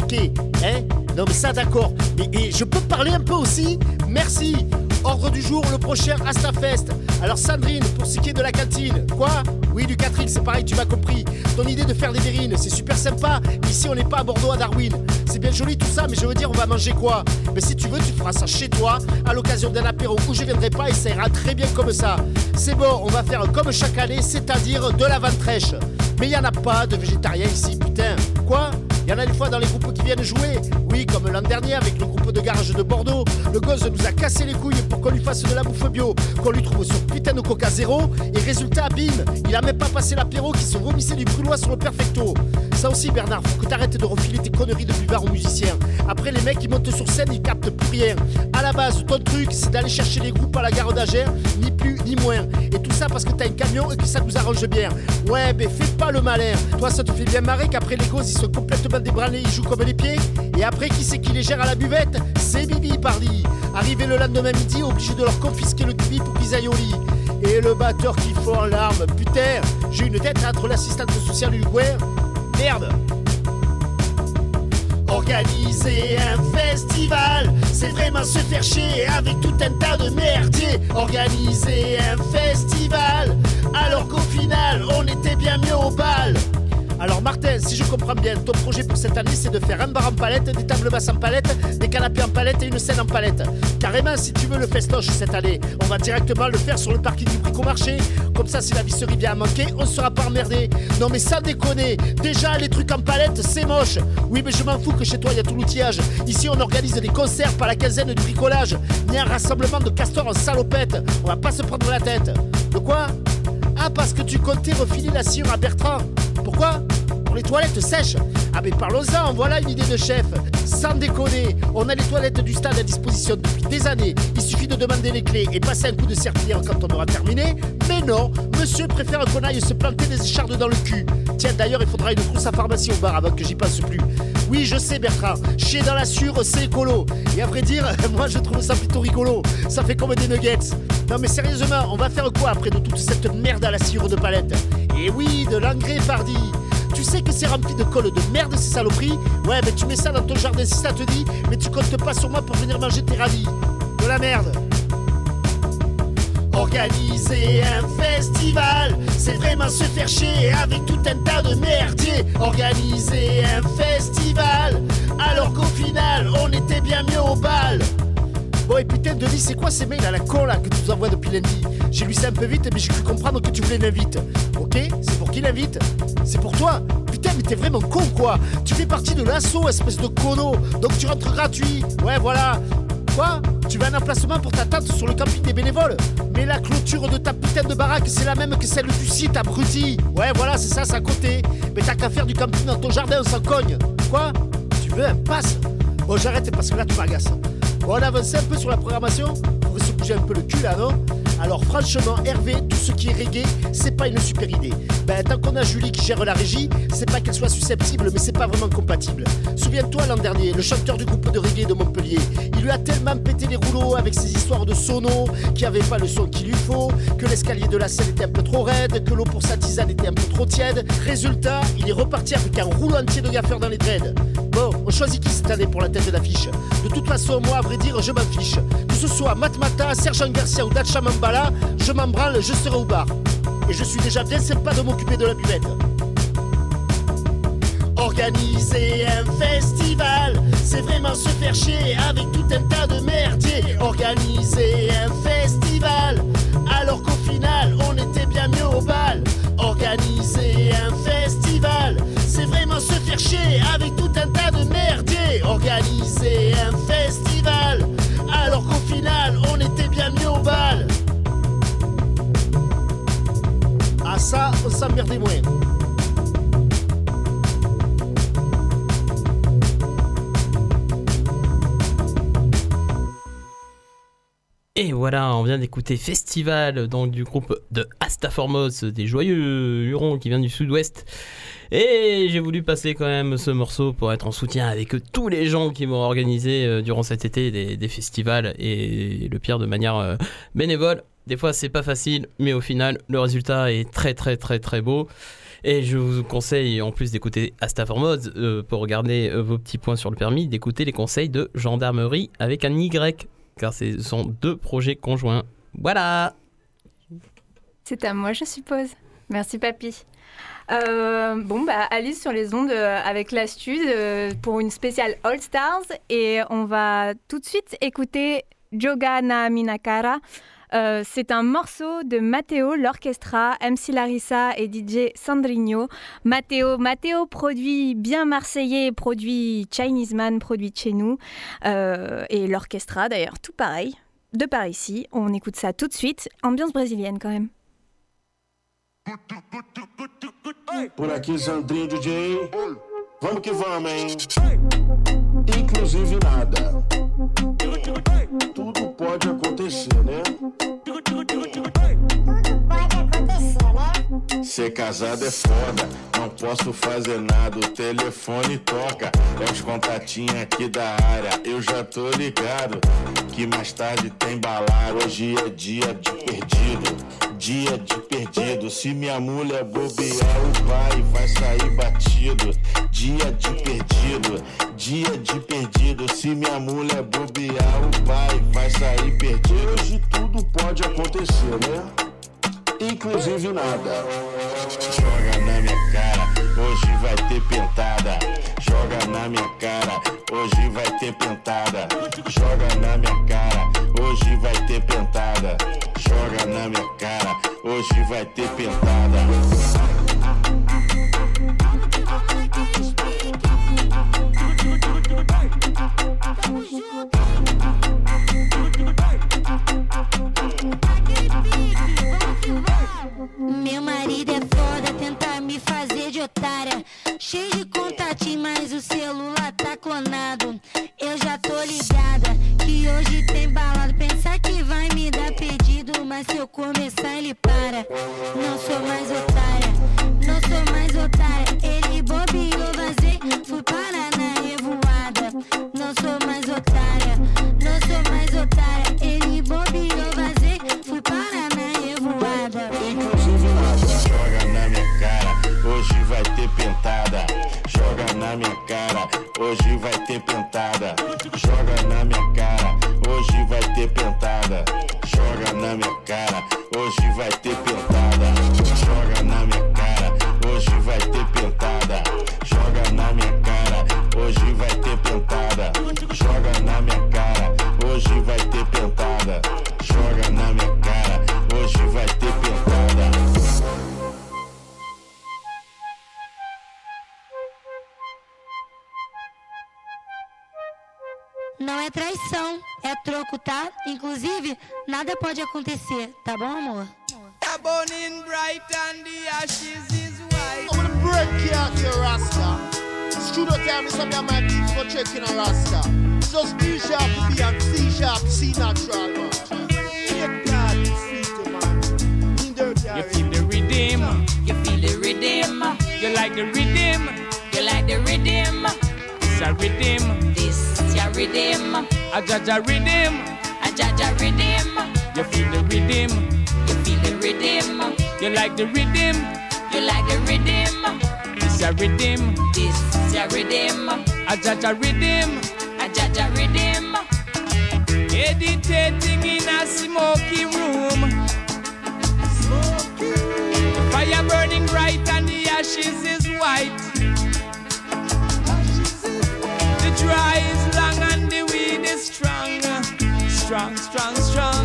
Ok. Hein? Non mais ça d'accord. Mais et je peux parler un peu aussi? Merci. Ordre du jour, le prochain Astafest. Alors Sandrine, pour ce qui est de la cantine, quoi? Oui, du catering, c'est pareil, tu m'as compris. Ton idée de faire des verrines, c'est super sympa. Ici, on n'est pas à Bordeaux, à Darwin. C'est bien joli tout ça, mais je veux dire, on va manger quoi? Mais si tu veux, tu feras ça chez toi, à l'occasion d'un apéro où je viendrai pas et ça ira très bien comme ça. C'est bon, on va faire comme chaque année, c'est-à-dire de la ventrèche. Mais il y en a pas de végétariens ici, putain. Quoi? Il y en a des fois dans les groupes jouer. Oui, comme l'an dernier avec le groupe de garage de Bordeaux. Le gosse nous a cassé les couilles pour qu'on lui fasse de la bouffe bio, qu'on lui trouve son putain de coca zéro. Et résultat, bim, il a même pas passé l'apéro qui se vomissait du brulois sur le perfecto. Ça aussi, Bernard, faut que t'arrêtes de refiler tes conneries de buvard aux musiciens. Après, les mecs qui montent sur scène, ils captent plus rien. À la base, ton truc, c'est d'aller chercher les groupes à la gare d'Ager, ni plus moins. Et tout ça parce que t'as un camion et que ça nous arrange bien. Ouais, mais fais pas le malin. Toi, ça te fait bien marrer qu'après les gosses, ils sont complètement débranlés, ils jouent comme les pieds. Et après, qui c'est qui les gère à la buvette? C'est Bibi, pardi. Arrivé le lendemain midi, obligé de leur confisquer le kiwi pour qu'ils au lit. Et le batteur qui fond en. Putain, j'ai une tête entre l'assistante sociale du. Merde Organiser un festival, c'est vraiment se faire chier avec tout un tas de merdier. Organiser un festival, alors qu'au final, on était bien mieux au bal. Alors si je comprends bien, ton projet pour cette année, c'est de faire un bar en palette, des tables basses en palette, des canapés en palette et une scène en palette. Carrément, si tu veux le festoche cette année, on va directement le faire sur le parking du bricomarché. Comme ça, si la visserie vient à manquer, on sera pas emmerdé. Non mais sans déconner, déjà les trucs en palette, c'est moche. Oui, mais je m'en fous que chez toi, il y a tout l'outillage. Ici, on organise des concerts par la quinzaine de bricolage, ni un rassemblement de castors en salopette. On va pas se prendre la tête. De quoi? Ah, parce que tu comptais refiler la cire à Bertrand. Pourquoi? Pour les toilettes sèches. Ah mais parlons-en, voilà une idée de chef. Sans déconner, on a les toilettes du stade à disposition depuis des années. Il suffit de demander les clés et passer un coup de serpillière quand on aura terminé. Mais non, monsieur préfère qu'on aille se planter des échardes dans le cul. Tiens, d'ailleurs, il faudra une trousse à pharmacie au bar avant que j'y passe plus. Oui, je sais, Bertrand, chier dans la sûre, c'est écolo. Et à vrai dire, *laughs* moi je trouve ça plutôt rigolo. Ça fait comme des nuggets. Non mais sérieusement, on va faire quoi après de toute cette merde à la sciure de palette? Et oui, de l'engrais, pardi. Tu sais que c'est rempli de colle de merde ces saloperies Ouais, mais tu mets ça dans ton jardin si ça te dit, mais tu comptes pas sur moi pour venir manger tes radis. De la merde. Organiser un festival, c'est vraiment se faire chier avec tout un tas de merdier. Organiser un festival, alors qu'au final, on était bien mieux au bal. Bon et putain Denis c'est quoi ces mails à la con là que tu nous envoies depuis lundi? J'ai lu ça un peu vite mais j'ai cru comprendre que tu voulais l'invite. Ok C'est pour toi. Putain mais t'es vraiment con quoi. Tu fais partie de l'assaut espèce de cono. Donc tu rentres gratuit. Ouais voilà. Quoi? Tu veux un emplacement pour ta tante sur le camping des bénévoles? Mais la clôture de ta putain de baraque c'est la même que celle du site abruti. Ouais voilà c'est ça c'est à côté. Mais t'as qu'à faire du camping dans ton jardin on s'en cogne. Quoi? Tu veux un pass? Bon j'arrête parce que là tu m'agaces. Bon, on avance un peu sur la programmation. Faudrait se bouger un peu le cul là, non? Alors, franchement, Hervé, tout ce qui est reggae, c'est pas une super idée. Ben, tant qu'on a Julie qui gère la régie, c'est pas qu'elle soit susceptible, mais c'est pas vraiment compatible. Souviens-toi l'an dernier, le chanteur du groupe de reggae de Montpellier, il lui a tellement pété les rouleaux avec ses histoires de sono, qui avait pas le son qu'il lui faut, que l'escalier de la scène était un peu trop raide, que l'eau pour sa tisane était un peu trop tiède. Résultat, il est reparti avec un rouleau entier de gaffeurs dans les dreads. Bon, on qui cette année pour la tête d'affiche De toute façon, moi, à vrai dire, je m'en fiche. Que ce soit Matmata, Sergent Garcia ou Dacha Mambala, je m'en branle, je serai au bar. Et je suis déjà bien sympa de m'occuper de la buvette. Organiser un festival, c'est vraiment se faire chier avec tout un tas de merdier. Organiser un festival, ça, on s'emmerdait moins. Et voilà, on vient d'écouter Festival donc du groupe de Astaformos, des joyeux hurons qui viennent du sud-ouest. Et j'ai voulu passer quand même ce morceau pour être en soutien avec tous les gens qui vont organiser euh, durant cet été des, des festivals et le pire de manière euh, bénévole. Des fois, c'est pas facile, mais au final, le résultat est très très très très beau. Et je vous conseille, en plus d'écouter Astafor Mods, euh, pour regarder euh, vos petits points sur le permis, d'écouter les conseils de Gendarmerie avec un Y, car ce sont deux projets conjoints. Voilà C'est à moi, je suppose. Merci, papy. Euh, bon, bah, Alice sur les ondes euh, avec l'astuce pour une spéciale All Stars. Et on va tout de suite écouter Joga na Minakara. Euh, c'est un morceau de Matteo, l'orchestra, MC Larissa et DJ Sandrino. Matteo, Matteo, produit bien marseillais, produit Chinese Man, produit de chez nous. Euh, et l'orchestra, d'ailleurs, tout pareil, de par ici. On écoute ça tout de suite. Ambiance brésilienne quand même. Por aqui, Sandrinho DJ. Vamos que vamos, hein? Inclusive nada. listen, eh? Ser casado é foda, não posso fazer nada. O telefone toca, é os contatinhos aqui da área. Eu já tô ligado que mais tarde tem balada. Hoje é dia de perdido, dia de perdido. Se minha mulher bobear, o pai vai sair batido. Dia de perdido, dia de perdido. Se minha mulher bobear, o pai vai sair perdido. Hoje tudo pode acontecer, né? Inclusive nada. Joga na minha cara, hoje vai ter pentada. Joga na minha cara, hoje vai ter pentada. Joga na minha cara, hoje vai ter pentada. Joga na minha cara, hoje vai ter pentada. Meu marido é foda, tenta me fazer de otária. Cheio de contatinho, mas o celular tá clonado. Eu já tô ligada que hoje tem balado. Pensar que vai me dar pedido, mas se eu começar ele para. Não sou mais otária, minha cara, hoje vai ter pentada. Joga na minha cara, hoje vai ter pentada. Joga na minha cara, hoje vai ter pentada. Não é traição, é troco, tá? Inclusive, nada pode acontecer, tá bom, amor? The burning bright and the ashes is white. I'm gonna break out your rasta. Studio time is something my beats for checking a rasta. Just B sharp to B and C sharp, C natural, man. Take God, see to man. In dirty You feel the rhythm, you feel the rhythm, you like the rhythm, you like the rhythm. It's a rhythm, this rhythm, a jaja rhythm, a jaja rhythm. You feel the rhythm, you feel the rhythm, you like the rhythm, you like the rhythm. It's a rhythm, this is your rhythm, a jaja rhythm, a jaja rhythm. Meditating in a smoky room. The fire burning bright and the ashes is white. The dry Strong, strong, strong.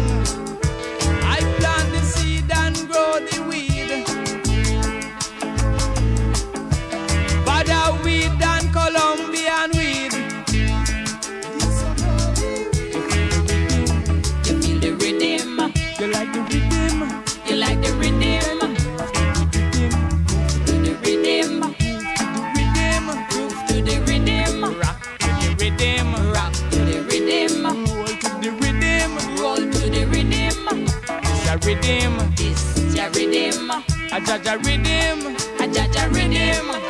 Ajaja rhythm. Ajaja rhythm.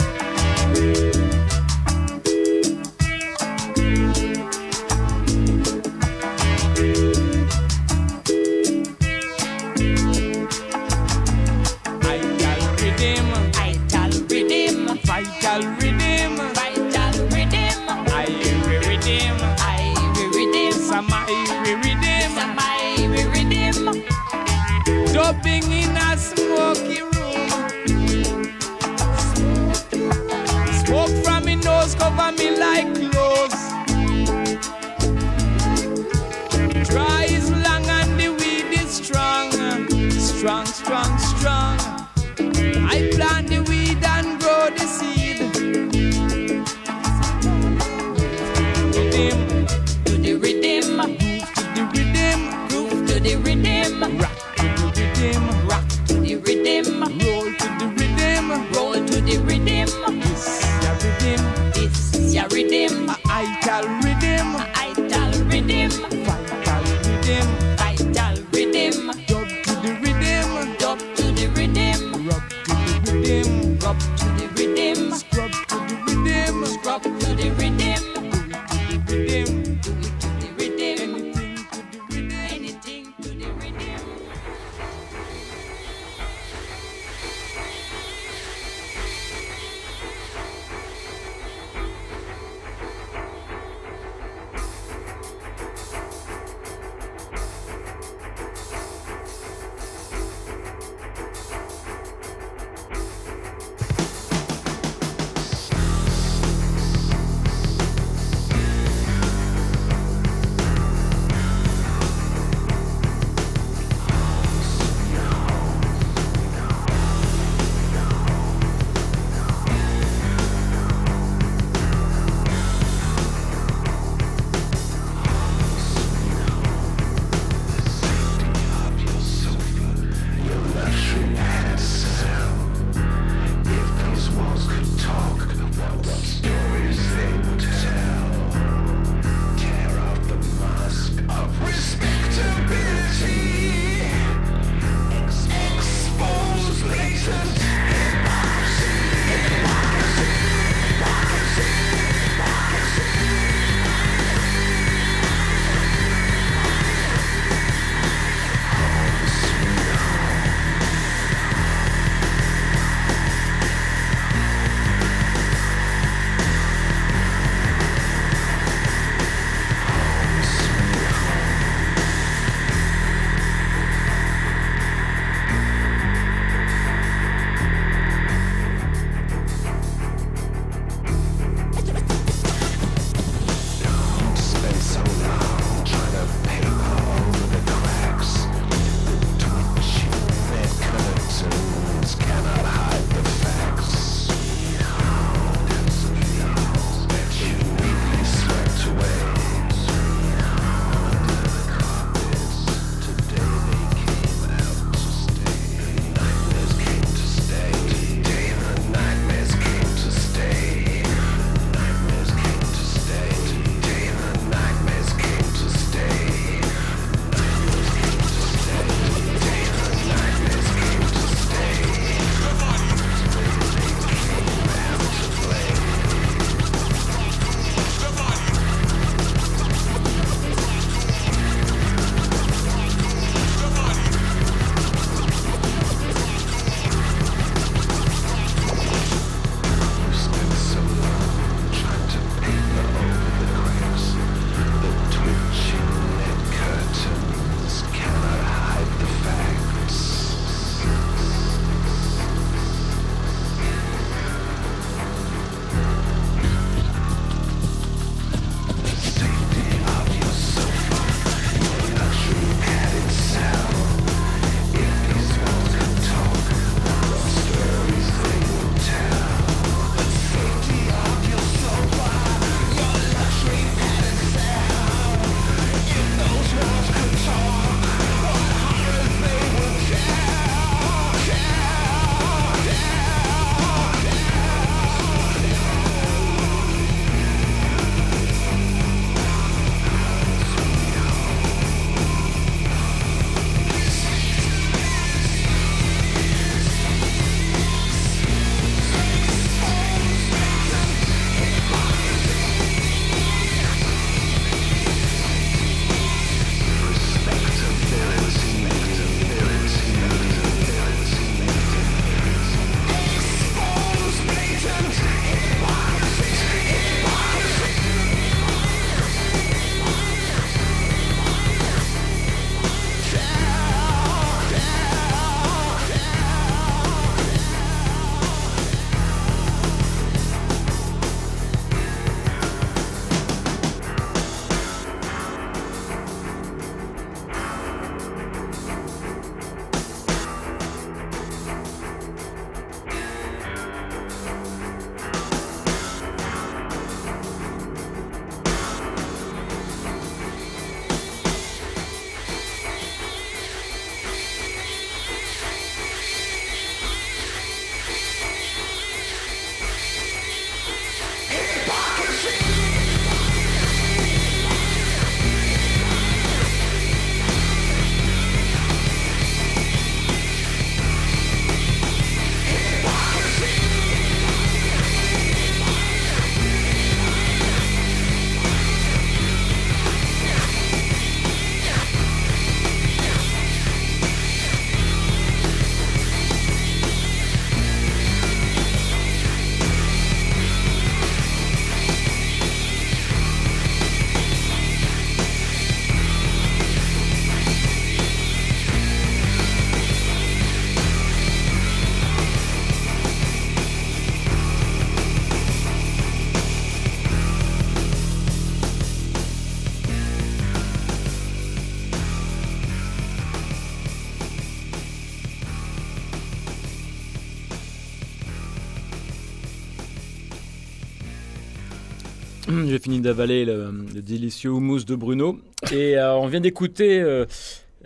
J'ai fini d'avaler le, délicieux houmous de Bruno. Et euh, on vient d'écouter euh,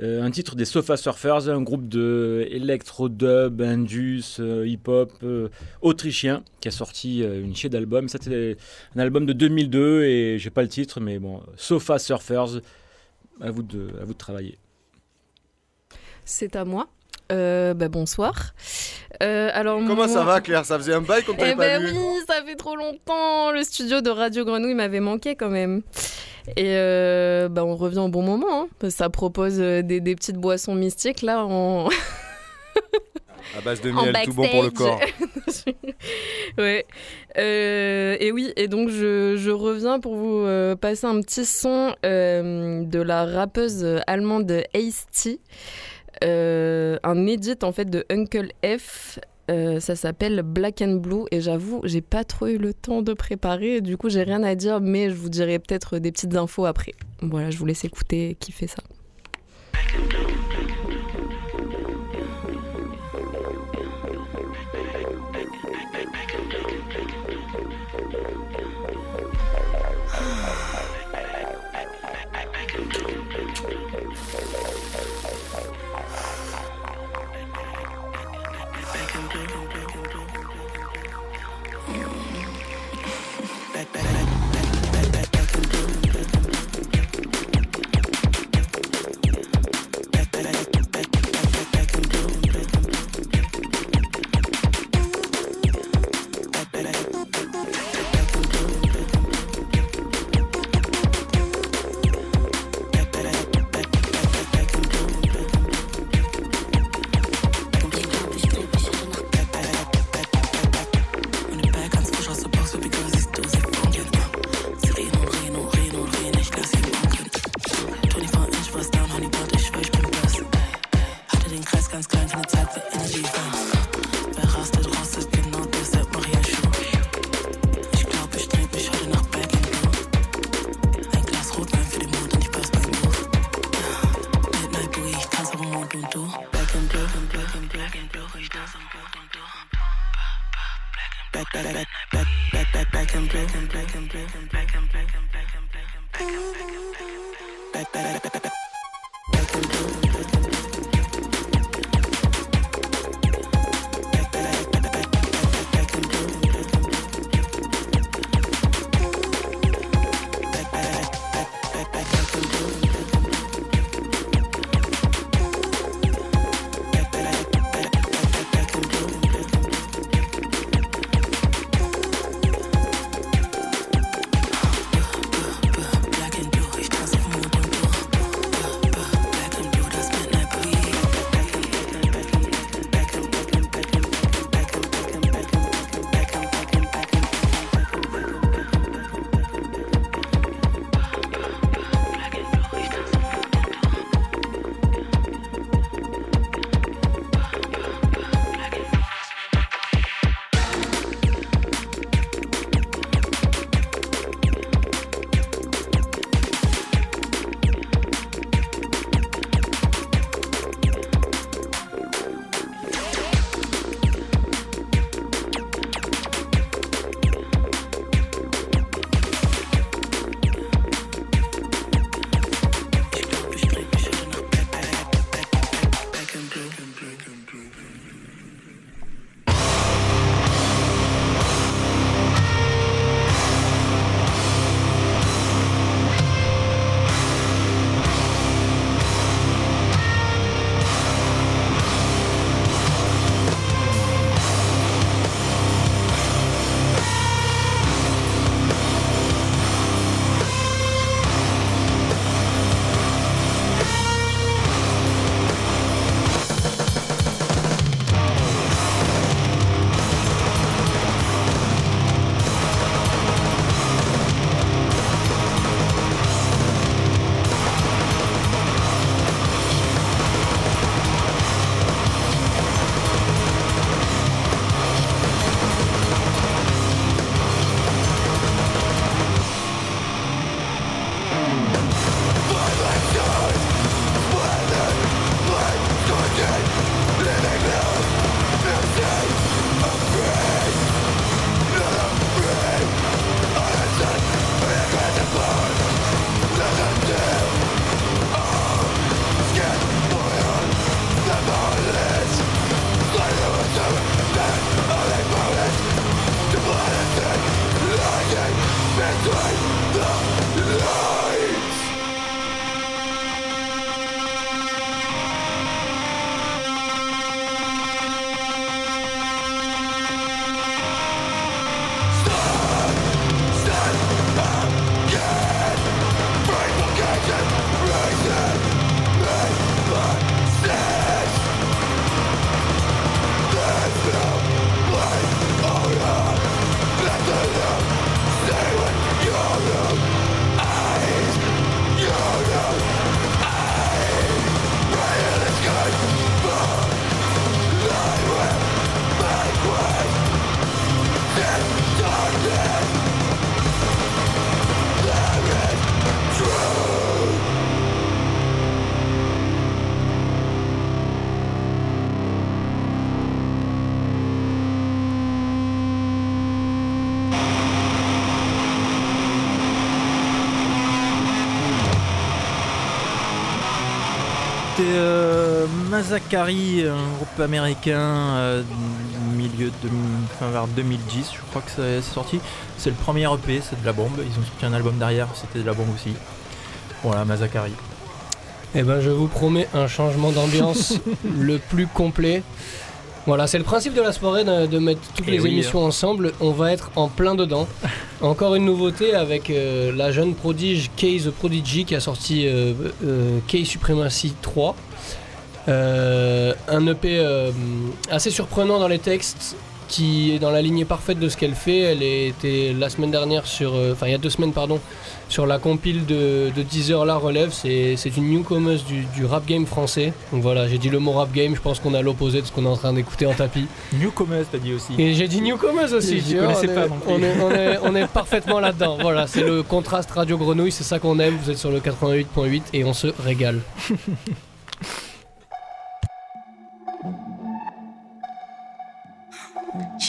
euh, un titre des Sofa Surfers, un groupe de électro-dub, indus, hip-hop autrichien qui a sorti une chier d'album. C'était un album de 2002 et j'ai pas le titre, mais bon, Sofa Surfers, à vous de, à vous de travailler. C'est à moi. Euh, bah, bonsoir. Euh, alors Comment moi- ça va, Claire Ça faisait un bail qu'on Eh t'avait pas ben vu. oui, ça fait trop longtemps. Le studio de Radio Grenouille m'avait manqué quand même. Et euh, bah, on revient au bon moment. hein, ça propose euh, des, des petites boissons mystiques là en, *laughs* À base de miel, tout bon pour le corps. *laughs* ouais. Euh, et oui, et donc je, je reviens pour vous passer un petit son de la rappeuse allemande Ace-T. Euh, un edit en fait de Uncle F. Euh, ça s'appelle Black and Blue et j'avoue j'ai pas trop eu le temps de préparer du coup j'ai rien à dire mais je vous dirai peut-être des petites infos après voilà je vous laisse écouter qui fait ça Mazakari, un groupe américain euh, milieu de, enfin, vers 2010, je crois que c'est sorti. C'est le premier EP, c'est de la bombe. Ils ont sorti un album derrière, c'était de la bombe aussi. Voilà, Mazakari. Eh ben, je vous promets un changement d'ambiance *laughs* le plus complet. Voilà, c'est le principe de la soirée de, de mettre toutes Eh les oui, émissions ensemble. On va être en plein dedans. *laughs* Encore une nouveauté avec euh, la jeune prodige Kay the Prodigy qui a sorti euh, euh, Kay Supremacy 3. Euh, un EP euh, assez surprenant dans les textes qui est dans la lignée parfaite de ce qu'elle fait. Elle était la semaine dernière sur, euh, enfin il y a deux semaines pardon, sur la compile de, de Deezer La Relève. C'est c'est une newcomer du, du rap game français. Donc voilà, j'ai dit le mot rap game. Je pense qu'on a l'opposé de ce qu'on est en train d'écouter en tapis. Newcomers, t'as dit aussi. Et j'ai dit newcomers aussi. Je connaissais on pas est- non plus. On est, on est- on est parfaitement là-dedans. Voilà, c'est le contraste Radio Grenouille, c'est ça qu'on aime. Vous êtes sur le 88.8 et on se régale. *laughs*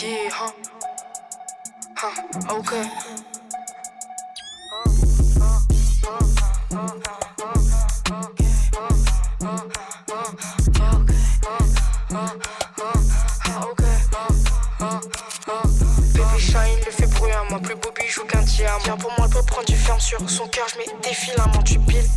Yeah, huh? Huh, okay. Baby Shine le fait bruyant, moi plus beau bijou qu'un diamant. Tiens, pour moi, elle peut prendre du ferme sur son cœur, je mets des filaments, tu piles.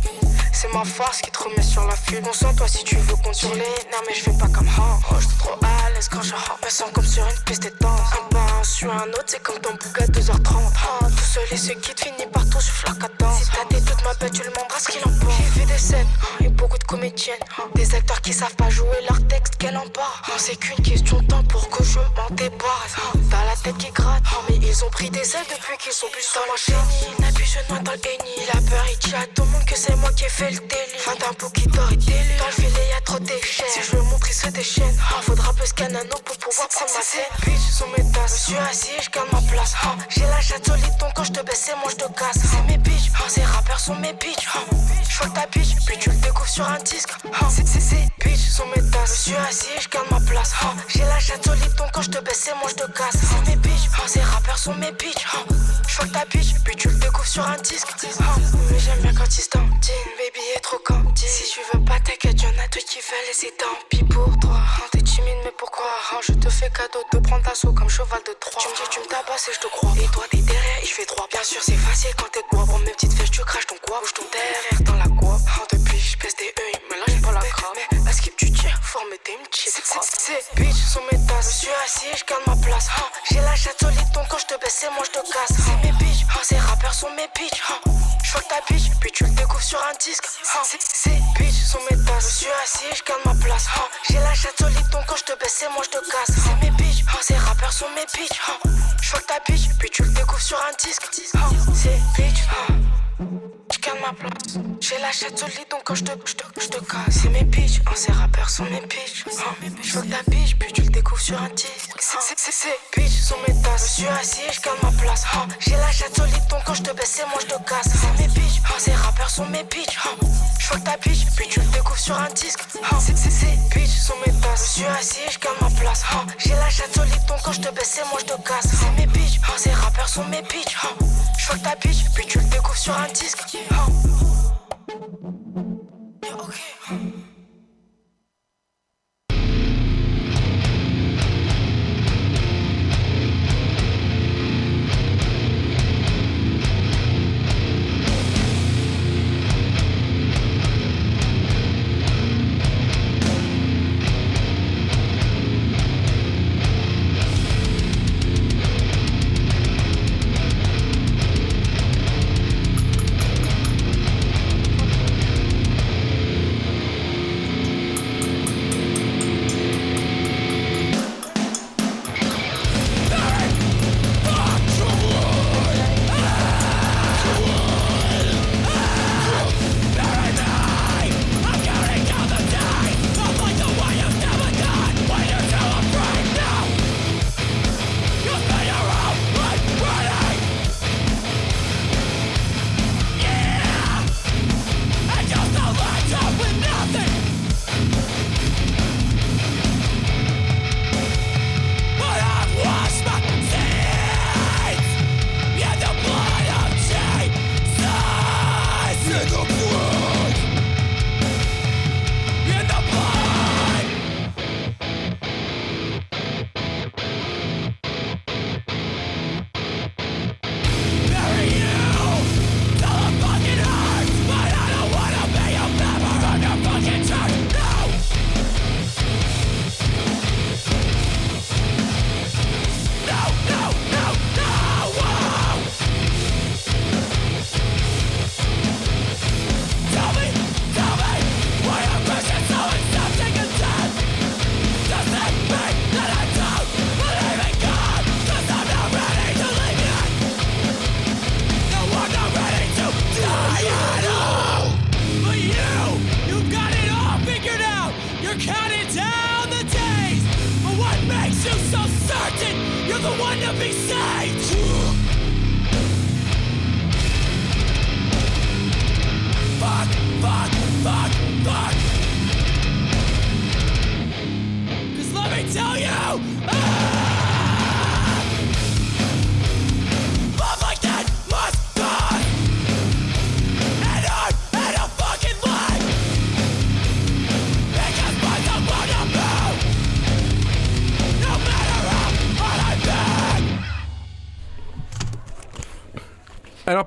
C'est ma force qui te remet sur la file. Concentre-toi si tu veux continuer. Non, mais je fais pas comme Ha. Oh, je trop à l'aise quand je hop. Sens comme sur une piste danse. Un un sur un autre, c'est comme ton bouga 2h30. Ah, tout seul et ce qui te finit par tout sur la. Si t'as des doutes, ma bête, tu le m'embrasses, qu'il en pense. J'ai vu des scènes et beaucoup de comédiennes. Des acteurs qui savent pas jouer leur texte, qu'elle en part. C'est qu'une question de temps pour que je m'en débarrasse. T'as la tête qui gratte, mais ils ont pris des ailes depuis qu'ils sont plus dans la. Il n'appuie, je noie dans le henny. Il a peur, il dit à tout le monde que c'est moi qui ai fait le délit. Fin d'un bouc qui dort et délit. Dans le filet, y a trop d'échelles. Si je veux montrer, il se déchaîne. Ah, Faudra plus qu'un anneau pour pouvoir prendre ma. Bitch, sous mes tasses. Je suis assis, je garde ma place. Ah, J'ai la chatte solide, donc quand je te baisse, c'est moi je te casse. C'est mes bitches, ah, ces rappeurs sont mes bitches. Ah, Je ta bitch, puis tu le découvres sur un disque. Ah, C'est c'est c'est bitch, sous mes tasses. Je suis assis, je garde ma place. Ah, J'ai la chatte solide, donc quand je te baisse, c'est moi je te casse. C'est mes bitches, ah, ces rappeurs sont mes bitches. Je fuck ta bitch, puis tu le découvres sur un disque. Mais j'aime bien quand il standine, baby est trop candide. Si tu veux pas, t'inquiète, y'en a deux qui veulent et c'est tant pis pour toi. Timide, mais pourquoi Je te fais cadeau de prendre l'assaut comme cheval de Troie. Tu me dis, tu me tabasses et je te crois. Et toi, t'es derrière je fais droit. Bien sûr, c'est facile quand t'es quoi. Pour mes petites fesses, tu craches ton quoi? Bouge ton derrière dans la quoi? Ah, depuis, je pèse des œils, mais là, j'ai pas la crame. Mais à skip, tu tiens, forme tes une chip. C'est bitch, sous mes tasses. Je suis assis, je garde ma place. Ah, J'ai la chatte solide, donc quand je te baisse, c'est moi, je te casse. C'est mes bitches, ah, ces rappeurs sont mes bitches. Je fuck ta bitch, puis tu le découvres sur un disque. C'est bitch, sous mes tasses. Je suis assis, je garde ma place. J'ai la chatte solide, donc quand je te baisse, moi, je te casse. C'est mes bitches, ah, ces rappeurs sont mes bitches. Ah, Je fuck ta bitch, puis tu le découvres sur un disque. Ah, C'est bitch, ah. Je garde ma place. J'ai la chatte solide, donc quand je te, casse. C'est mes bitches, hein, ces rappeurs sont mes bitches. Hein, je fuck ta bitch, puis tu le découvres sur un disque. C'est, c'est, c'est, c'est bitch, sont mes tasses. Je suis assis, je garde ma place. Hein, j'ai la chatte solide, donc quand je te baisse, c'est moi je te casse. C'est mes bitches, hein, ces rappeurs sont mes bitches. Hein, je fuck ta bitch, puis tu le découvres sur un disque. Hein, c'est, c'est, c'est bitch, sont mes tasses. Je suis assis, je garde ma place. Hein, j'ai la chatte solide, donc quand je te baisse, c'est moi je te casse. C'est mes bitches, hein, ces rappeurs sont mes bitches. Hein, je fuck ta bitch, puis tu le découvres sur un disque. Hein.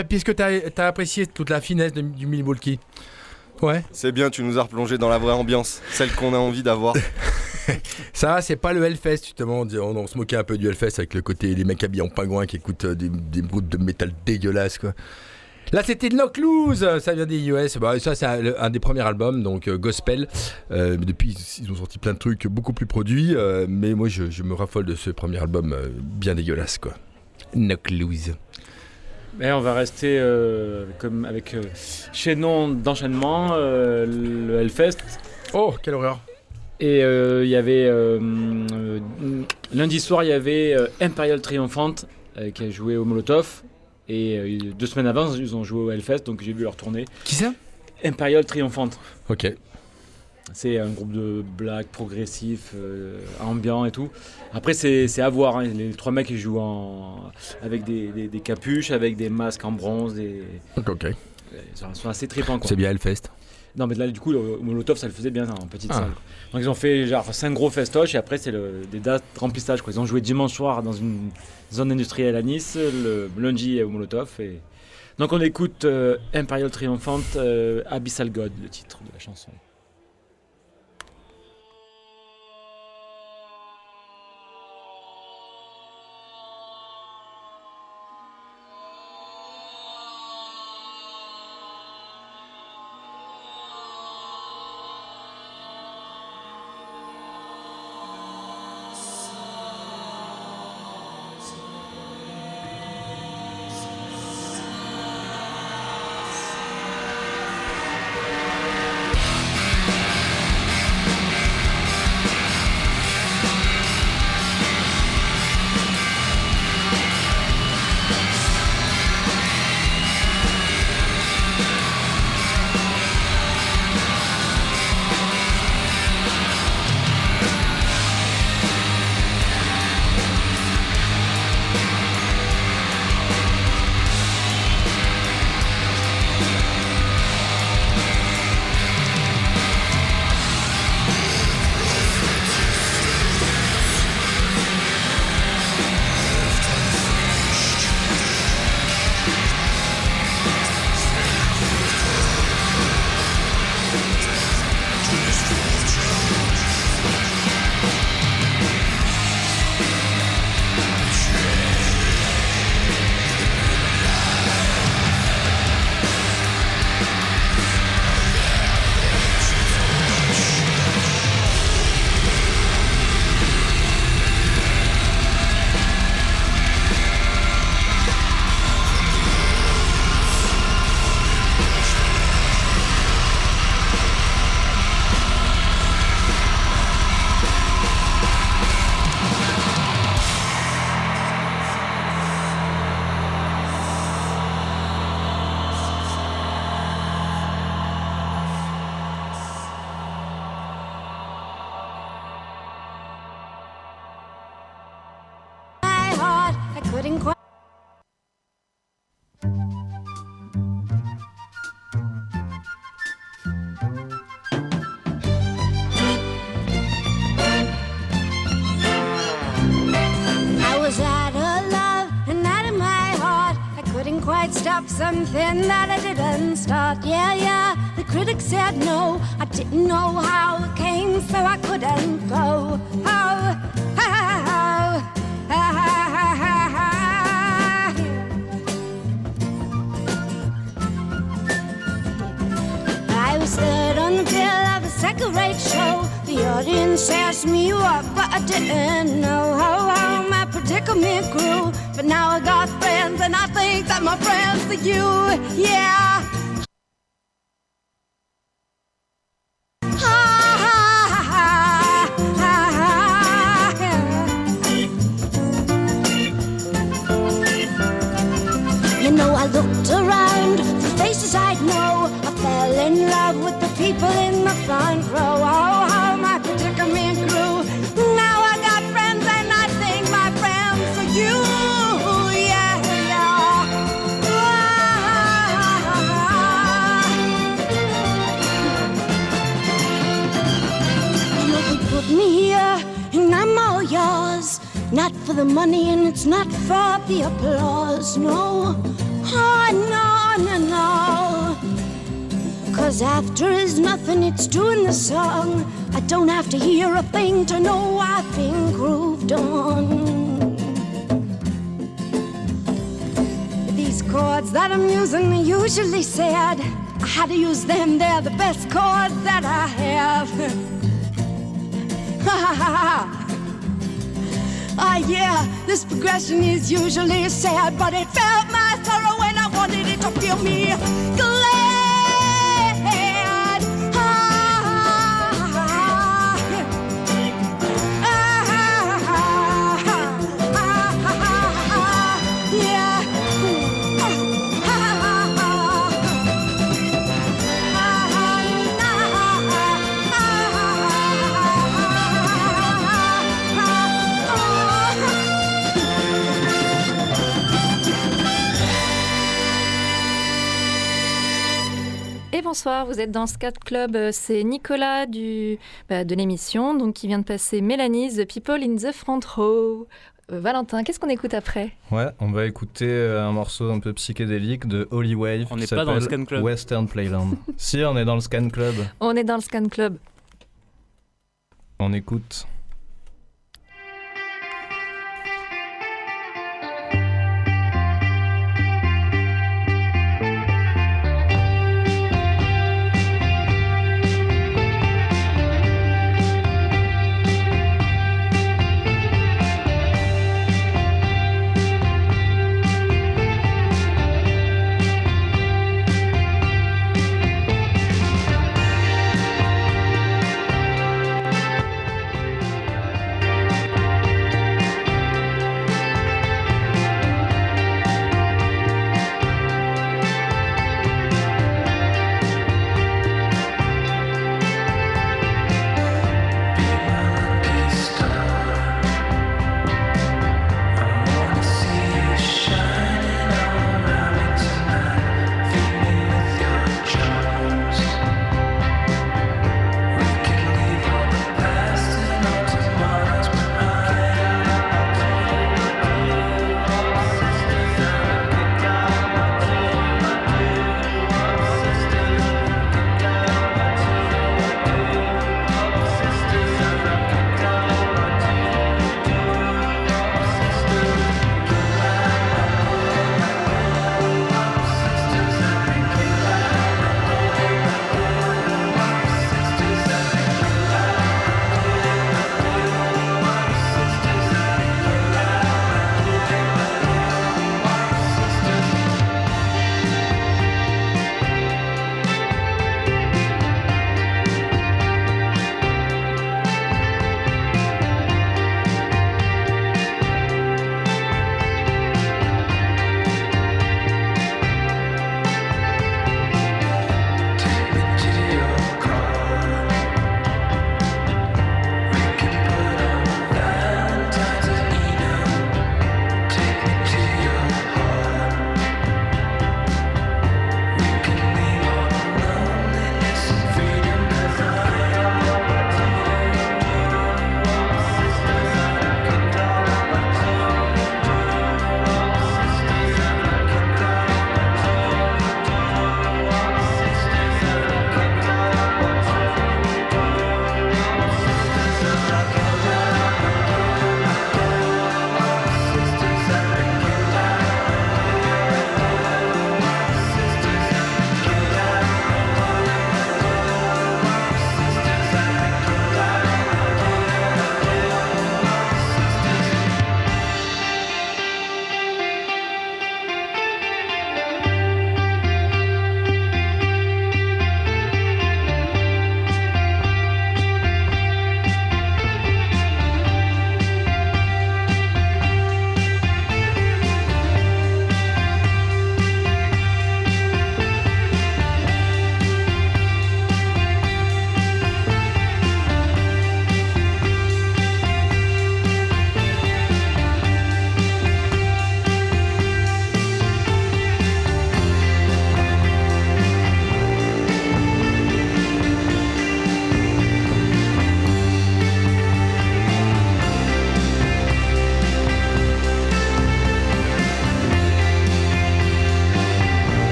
Est-ce que t'as as apprécié toute la finesse de- du Milwaukee? Ouais. C'est bien, tu nous as replongé dans la vraie ambiance, celle qu'on a envie d'avoir. *laughs* Ça, c'est pas le Hellfest, justement. On, on- se moquait un peu du Hellfest avec le côté des mecs habillés en pingouin qui écoutent euh, des, des de métal dégueulasses, quoi. Là, c'était Knock Loose, ça vient des US. Bah, ça, c'est un, un des premiers albums, donc euh, gospel. Euh, depuis, ils ont sorti plein de trucs beaucoup plus produits, euh, mais moi, je, je me raffole de ce premier album euh, bien dégueulasse, quoi. Knock Loose. Mais on va rester euh, comme avec euh, chaînon d'enchaînement, euh, le Hellfest. Oh, quelle horreur Et euh, il y avait lundi soir, il y avait Imperial Triumphant euh, qui a joué au Molotov. Et deux semaines avant, ils ont joué au Hellfest, donc j'ai vu leur tournée. Qui ça? Imperial Triumphant. Ok. C'est un groupe de black progressif, euh, ambiant et tout. Après, c'est à voir. hein. Les trois mecs, ils jouent en, avec des, des- des capuches, avec des masques en bronze. Des... Ok, ok. Ils sont, assez tripants. C'est bien Hellfest. Non, mais là, du coup, le Molotov, ça le faisait bien en petite Ah. salle. Donc, ils ont fait genre 5 gros festoches et après, c'est des dates remplissage. Quoi. Ils ont joué dimanche soir dans une zone industrielle à Nice, le lundi au Molotov. Et... Donc, on écoute euh, Imperial Triumphant, euh, Abyssal God, le titre de la chanson. It's doing the song. I don't have to hear a thing to know I've been grooved on. These chords that I'm using are usually sad. I had to use them, they're the best chords that I have. Ha ha. Ah, yeah, this progression is usually sad, but it felt my sorrow when I wanted it to feel me glad. Bonsoir, vous êtes dans Scat Club, euh, c'est Nicolas du, bah, de l'émission, donc qui vient de passer Mélanie, The People in the Front Row. Euh, Valentin, qu'est-ce qu'on écoute après? Ouais, on va écouter euh, un morceau un peu psychédélique de Holy Wave. On n'est pas dans le Scan Club. Western Playland. *laughs* si, on est dans le Scan Club. On est dans le Scan Club. On écoute.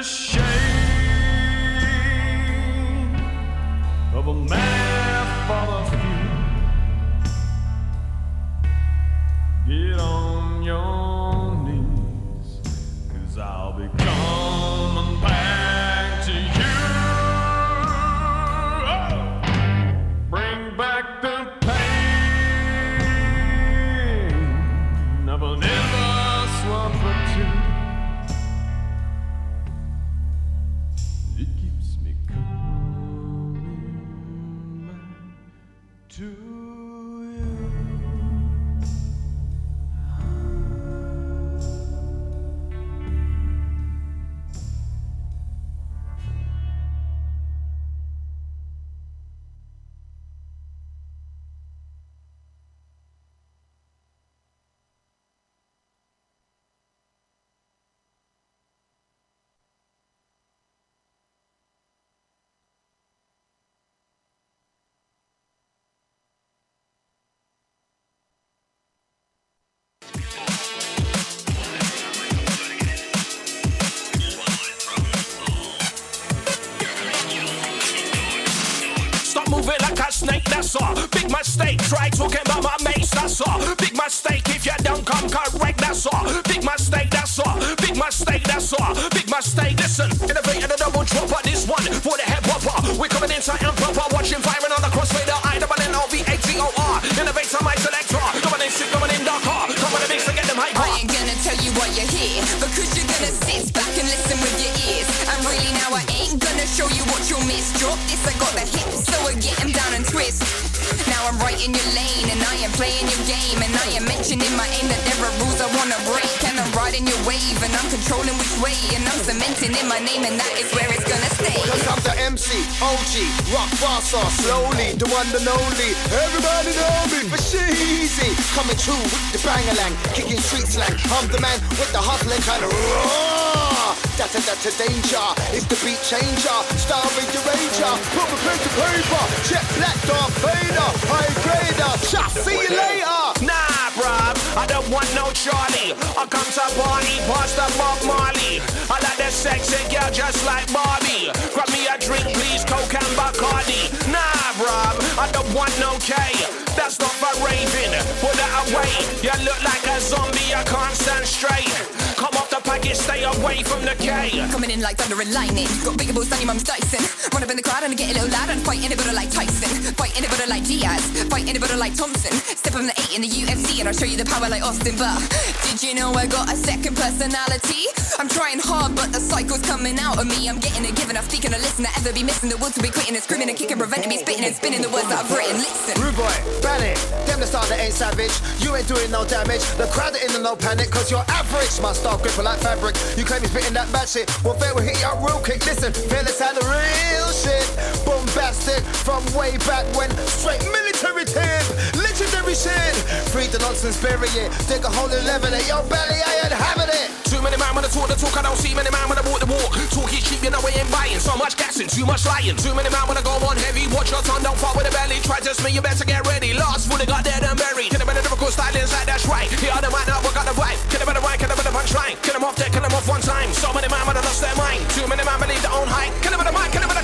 The that's all. Big mistake, try talking about my mates, that's all. Big mistake if you don't come correct, that's all. Big mistake, that's all. Big mistake, that's all. Big mistake, listen. Innovate and a double drop on this one for the head whopper. We're coming inside and proper, watching firing on the crossfader. I double N O V A T O R. Innovate on my selector. Coming in sick, coming in dark, hard. Coming in mix and get them hyper. I ain't gonna tell you what you hear, Because you're gonna sit back and listen with your ears And really now I ain't gonna show you what you'll miss Drop this, I got the hits, so I get 'em down and twist Now I'm right in your lane and I am playing your game And I am mentioning my aim that there are rules I wanna break And I'm riding your wave and I'm controlling which way And I'm cementing in my name and that is where it's gonna stay Cause I'm the MC, OG, rock faster, slowly, the one and only. Everybody know me but for sheezy. Coming true with the bang-a-lang, kicking street slang. I'm the man with the hustling kind of raw. That's a, that's a danger. It's the beat changer. Star your ranger. Put pen to paper. Jet black, Darth Vader. High grader. Shot, see you later. Nah, bruv, I don't want no Charlie. I come to party, past the Bob Marley. I like that sexy girl just like Barbie. Grab me a drink, please, Coke and Bacardi. Nah, bruv, I don't want no K. That's not for raving. Put that away. You look like a zombie, I can't stand straight. Come off the package, stay away from the K. Coming in like thunder and lightning. Got bigger balls than your mum's Dyson. Run up in the crowd and I get a little loud and fight anybody like Tyson. Fight anybody like Diaz. Fight anybody like Thompson. Step on the eight in the UFC and I'll show you the power like Austin. But did you know I got a second personality? I'm trying hard, but the cycle's coming out of me. I'm getting it given. I'm speaking, I listen. I ever be missing the will to be quitting and screaming and kicking, preventing me spitting and spinning the words that I've written. Listen. Rude boy, ban it. Them the style that ain't savage. You ain't doing no damage. The crowd are in the no panic, cause you're average. My style gripper like fabric. You claim you're spitting that bad shit. Well, fair will hit you up real quick. Listen, fearless had the real shit. Bombastic from way back when. Straight military tip. Legendary shit. Free the nonsense, bury it. Dig a hole in level it. Yo, belly, I ain't having it. Too many man when I talk the talk, I don't see many man when I walk the walk. Talk is cheap, you know we ain't buying. So much gassing, too much lying. Too many man when I go on heavy. Watch your tongue, don't fall with the belly. Try to me, you better get ready. Lost, fully got dead and buried. Get a better difficult stylings like that's right. Here the man now, work out the vibe. Get a better right, get a better punchline. Kill them off there, kill them off one time. So many man when I lost their mind. Too many man believe their own hype. Kill them with a mic, kill them with a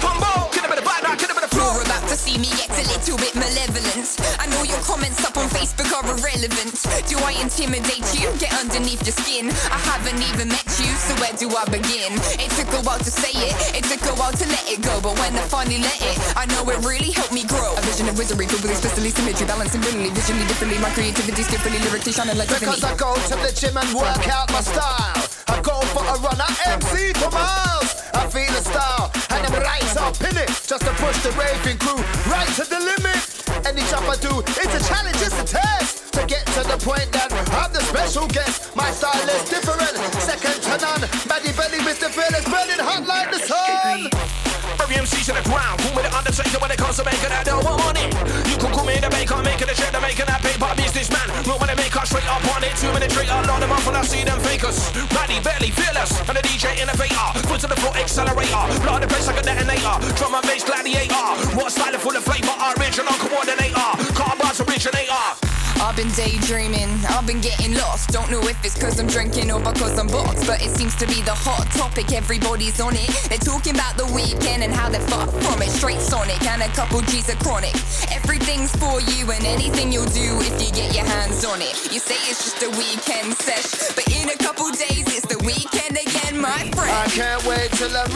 You're about to see me act a little bit malevolent. I know your comments up on Facebook are irrelevant. Do I intimidate you? Get underneath your skin. I haven't even met you, so where do I begin? It took a while to say it, it took a while to let it go, but when I finally let it, I know it really helped me grow. A vision of wizardry, filled with especially symmetry, balancing brilliantly, visually differently. My creativity skillfully, lyrically shining like Because. I go to the gym and work out my style. I go for a run, I MC for miles. I feel the style, and I'm right up in it. Just to push the raving crew right to the limit. Any jump I do, it's a challenge, it's a test. To get to the point that I'm the special guest. My style is different, second to none. Maddie Belly, Mr. Fearless, burning hot like the sun. Every MC to the ground. Who me the undertaker when it comes to making that I'm on it. You can call me the baker, making the shit, the making that paper businessman. Not when they make us straight up on it. Two minute I load them up when I see them fakers. Maddie Belly, fearless, and the DJ innovator. Foot to the floor, accelerator. Blow the place like a detonator. Drum and bass gladiator. What style full of flavor? Original coordinator. Car bars originator. I've been daydreaming, I've been getting lost. Don't know if it's cause I'm drinking or because I'm boxed, but it seems to be the hot topic. Everybody's on it. They're talking about the weekend and how they're fucked from it. Straight Sonic and a couple G's are chronic. Everything's for you and anything you'll do if you get your hands on it. You say it's just a weekend sesh, but in a couple days it's the weekend again, my friend. I can't wait till I'm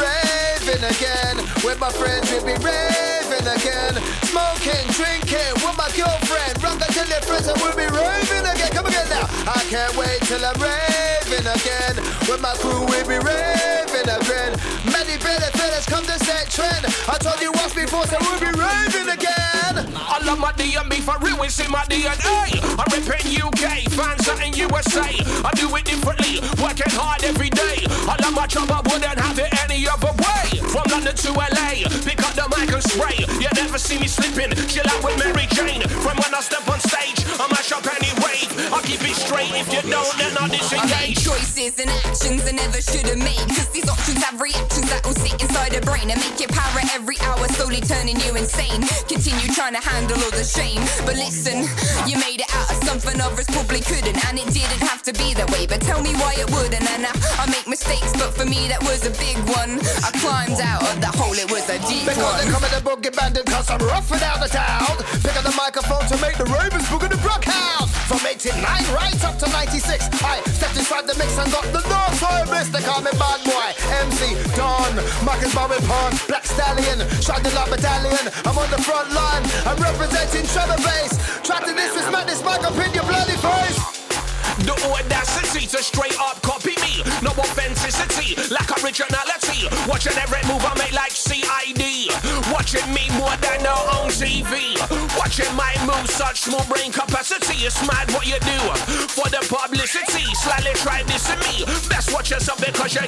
raving again. With my friends, we'll be raving again. Smoking, drinking with my girlfriend. Rock until your friends and we'll be raving again. Come again now. I can't wait till I'm raving again. With my crew, we'll be raving again. Many better come to set trend. I told you once before, so we'll be raving again. I love my DMB for real, it's in my DNA. I'm repping UK, fans out in USA. I do it differently, working hard every day. I love my job, I wouldn't have it any other way. From London to LA, pick up the mic and spray. You never see me slipping, chill out with Mary Jane. From when I step on stage, I mash up any wave. I keep it straight, if you don't, then I I made choices and actions I never should have made. Cause these options have reactions that will sit inside the brain and make it power every hour, slowly turning you insane. Continue trying to handle all the shame. But listen, you made it out of something others probably couldn't, and it didn't have to be that way. But tell me why it wouldn't. And I, I make mistakes, but for me that was a big one. I climbed out of the hole, it was a deep Because one. they come in the boogie bandit cause I'm rough without a doubt Pick up the microphone to make the ravens boogie the brook house From 89 right up to 96 I stepped inside the mix and got the north side bliss They call me bad boy, MC, Don Marcus Black Stallion Shot the Love Battalion, I'm on the front line I'm representing Trevor bass Try to this mic up in your bloody face The audacity to straight up copy me. No authenticity, lack of originality. Watching every move I make like CID. Watching me more than no on TV. Watching my moves, such small brain capacity. It's mad what you do for the publicity. Slightly try this to me. Best watch yourself because you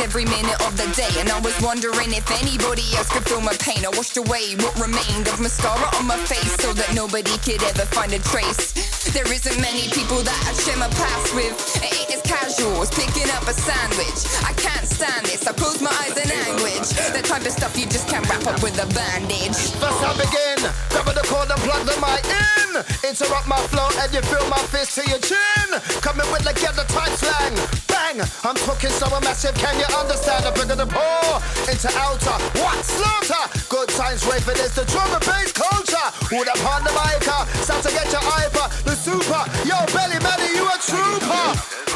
every minute of the day, and I was wondering if anybody else could feel my pain. I washed away what remained of mascara on my face so that nobody could ever find a trace. There isn't many people that I share my past with. It ain't as casual as picking up a sandwich. I can't stand this. I close my eyes in anguish. The type of stuff you just can't wrap up with a bandage. First I begin, grab the cord and plug the mic in. Interrupt my flow and you feel my fist to your chin. Coming with the tight slang. Bang! I'm talking so massive, can you understand? I bring the pour into outer. What slaughter? Good times raving is the drum and bass culture. Who the on the mic? Start to get your hyper. The super. Yo, Belly Manny, you a trooper.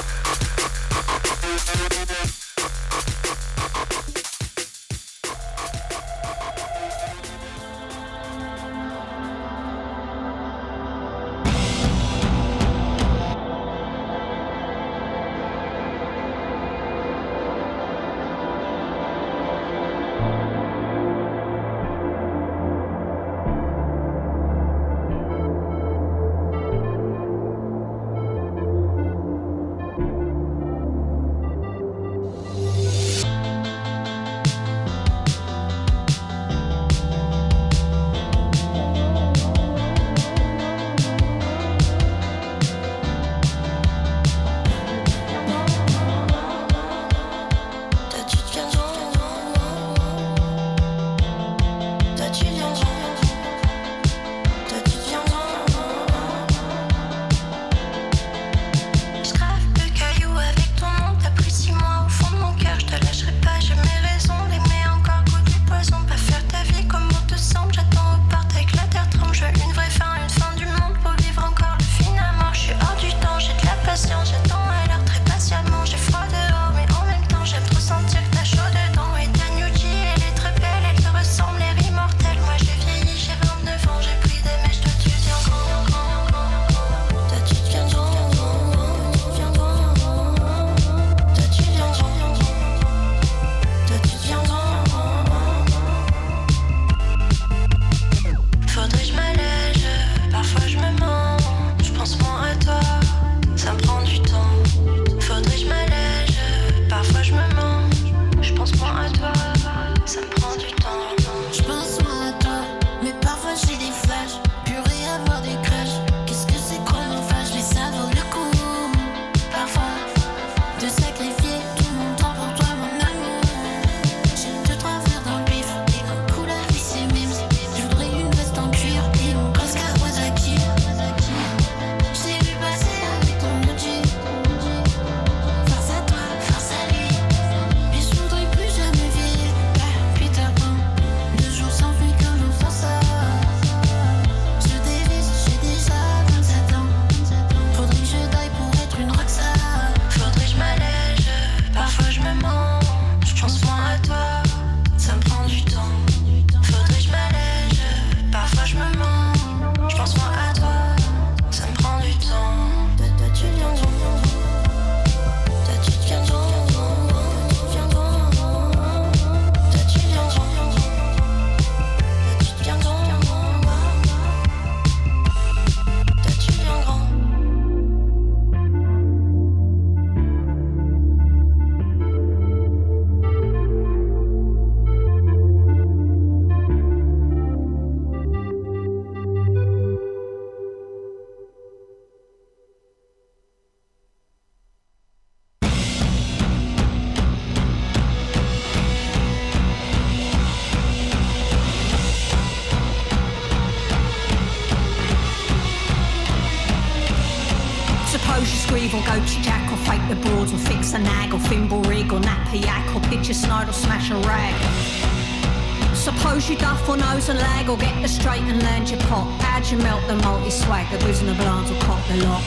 And lag or get the straight and land your pot. How'd you melt the multi swag? The booze and the blinds will cop the lot.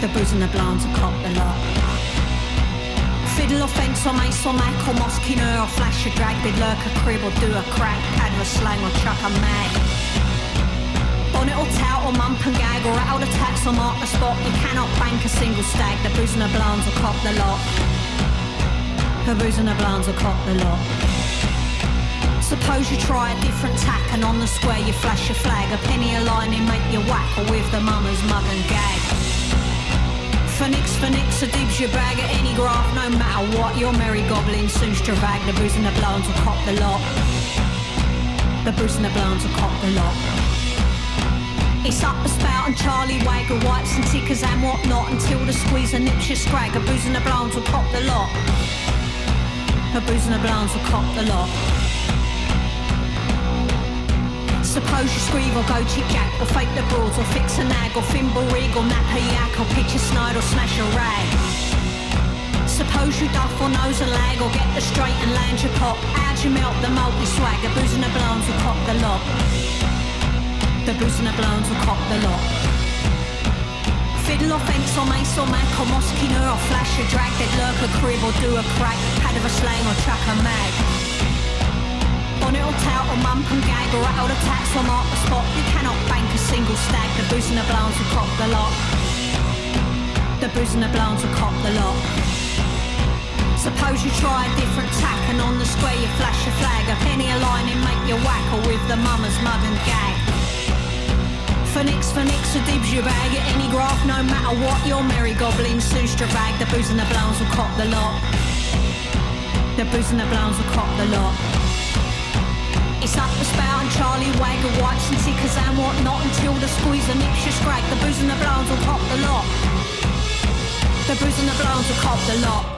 The booze and the blinds will cop the lot. Fiddle or fence or mace or mac or mosquino or flash a drag, bid lurk a crib or do a crack, pad a slang or chuck a mag. Bonnet or tout or mump and gag or out the tax or mark the spot. You cannot bank a single stag. The booze and the blinds will cop the lot. The booze and the blinds will cop the lot. Suppose you try a different tack and on the square you flash your flag. A penny a line and make you whack or with the mama's mug and gag. For nix, for a dibs your bag at any graph, no matter what. Your merry goblin soon stravag. The booze and the blondes will cop the lot. The booze and the blondes will cop the lot. It's up the spout and Charlie Wagger wipes and tickers and whatnot until the squeeze and nips your scrag. A booze and the blondes will cop the lot. A booze and the blondes will cop the lot. Suppose you scream or go chip jack or fake the broads or fix a nag or thimble rig or nap a yak or pitch a snide or smash a rag. Suppose you duff or nose a lag or get the straight and land your pot. How'd you melt the multi swag? The booze and the blondes will cop the lot. The booze and the blondes will cop the lot. Fiddle or fence or mace or mac or mosquito or flash a drag. They'd lurk a crib or do a crack. Pad of a slang or chuck a mag. Bonnet or or mump and gag or out a tax or mark the spot. You cannot bank a single stag. The booze and the blondes will cop the lot. The booze and the blondes will cop the lot. Suppose you try a different tack and on the square you flash your flag. A penny a line and make you whack or with the mama's mug and gag. For nix, for nix, a dibs your bag at any graph, no matter what. Your merry goblin soon bag. The booze and the blondes will cop the lot. The booze and the blondes will cop the lot. It's up the spout and Charlie Wagger wipes and tickers and whatnot until the squeeze and nips your scrag. The booze and the blondes will cop the lot. The booze and the blondes will cop the lot.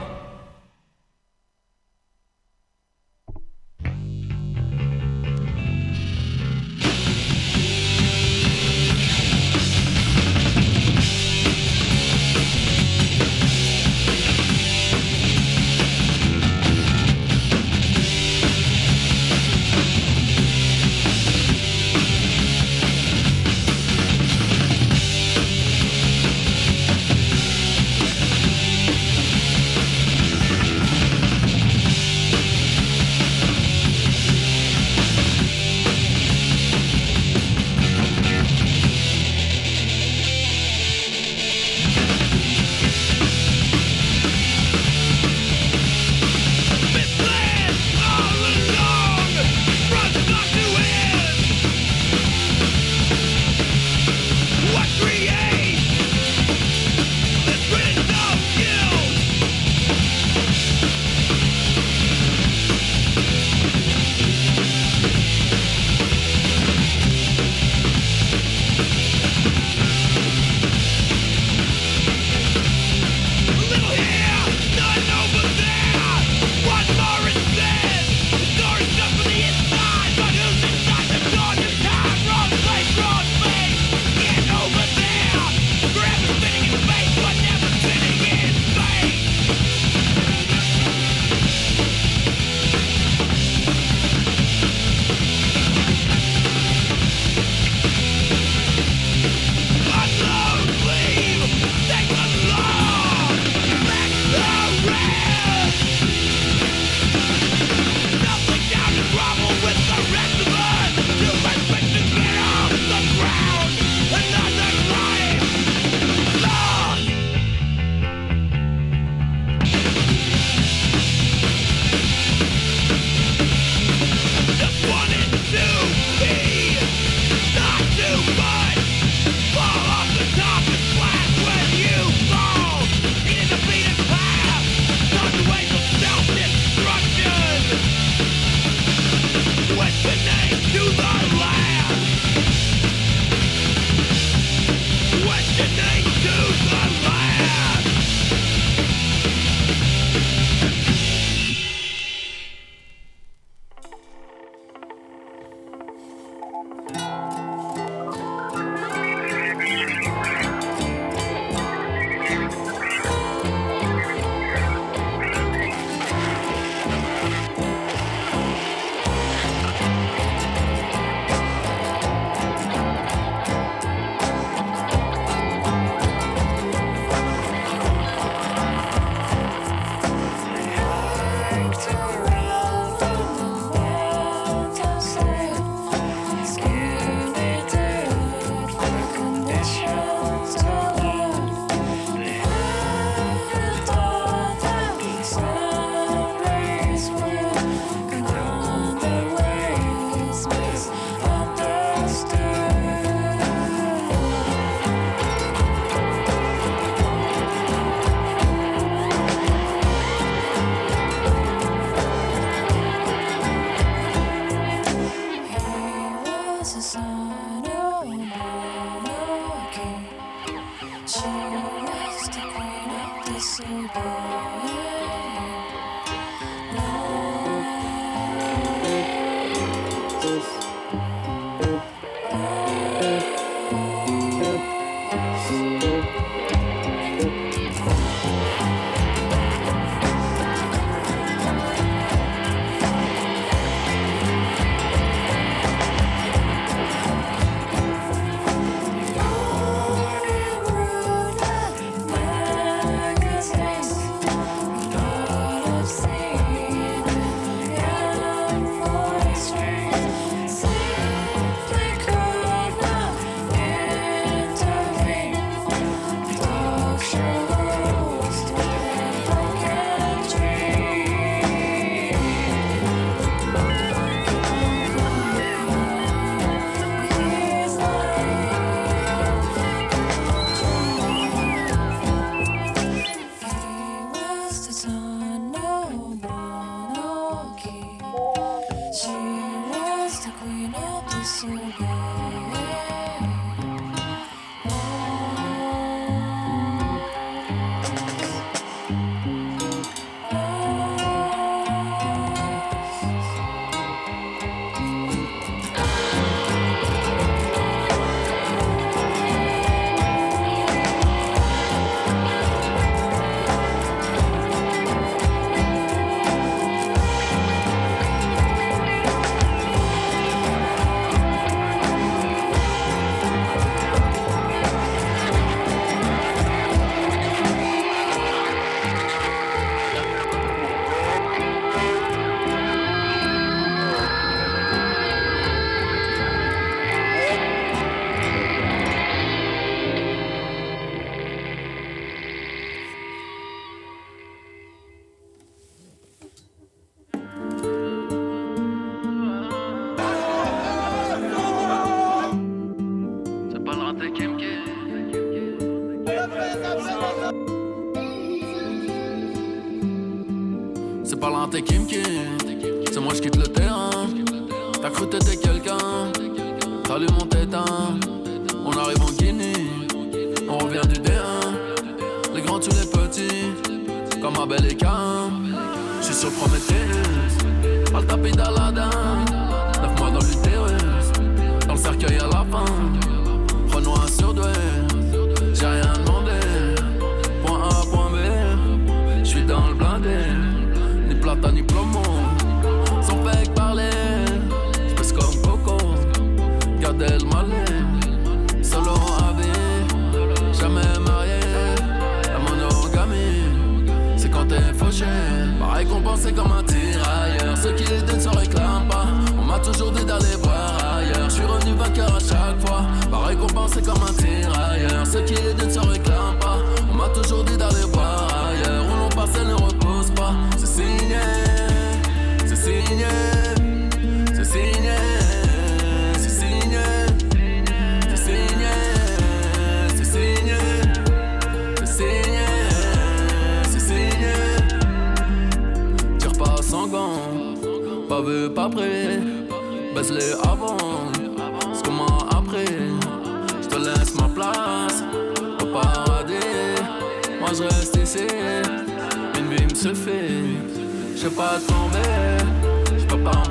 t'es Kim Kim. C'est moi, je quitte le terrain. T'as cru t'étais veux pas prêt. Baisse les avant, c'est comment après. Je te laisse ma place au paradis. Moi je reste ici, une vie me suffit. Je pas tomber, je peux pas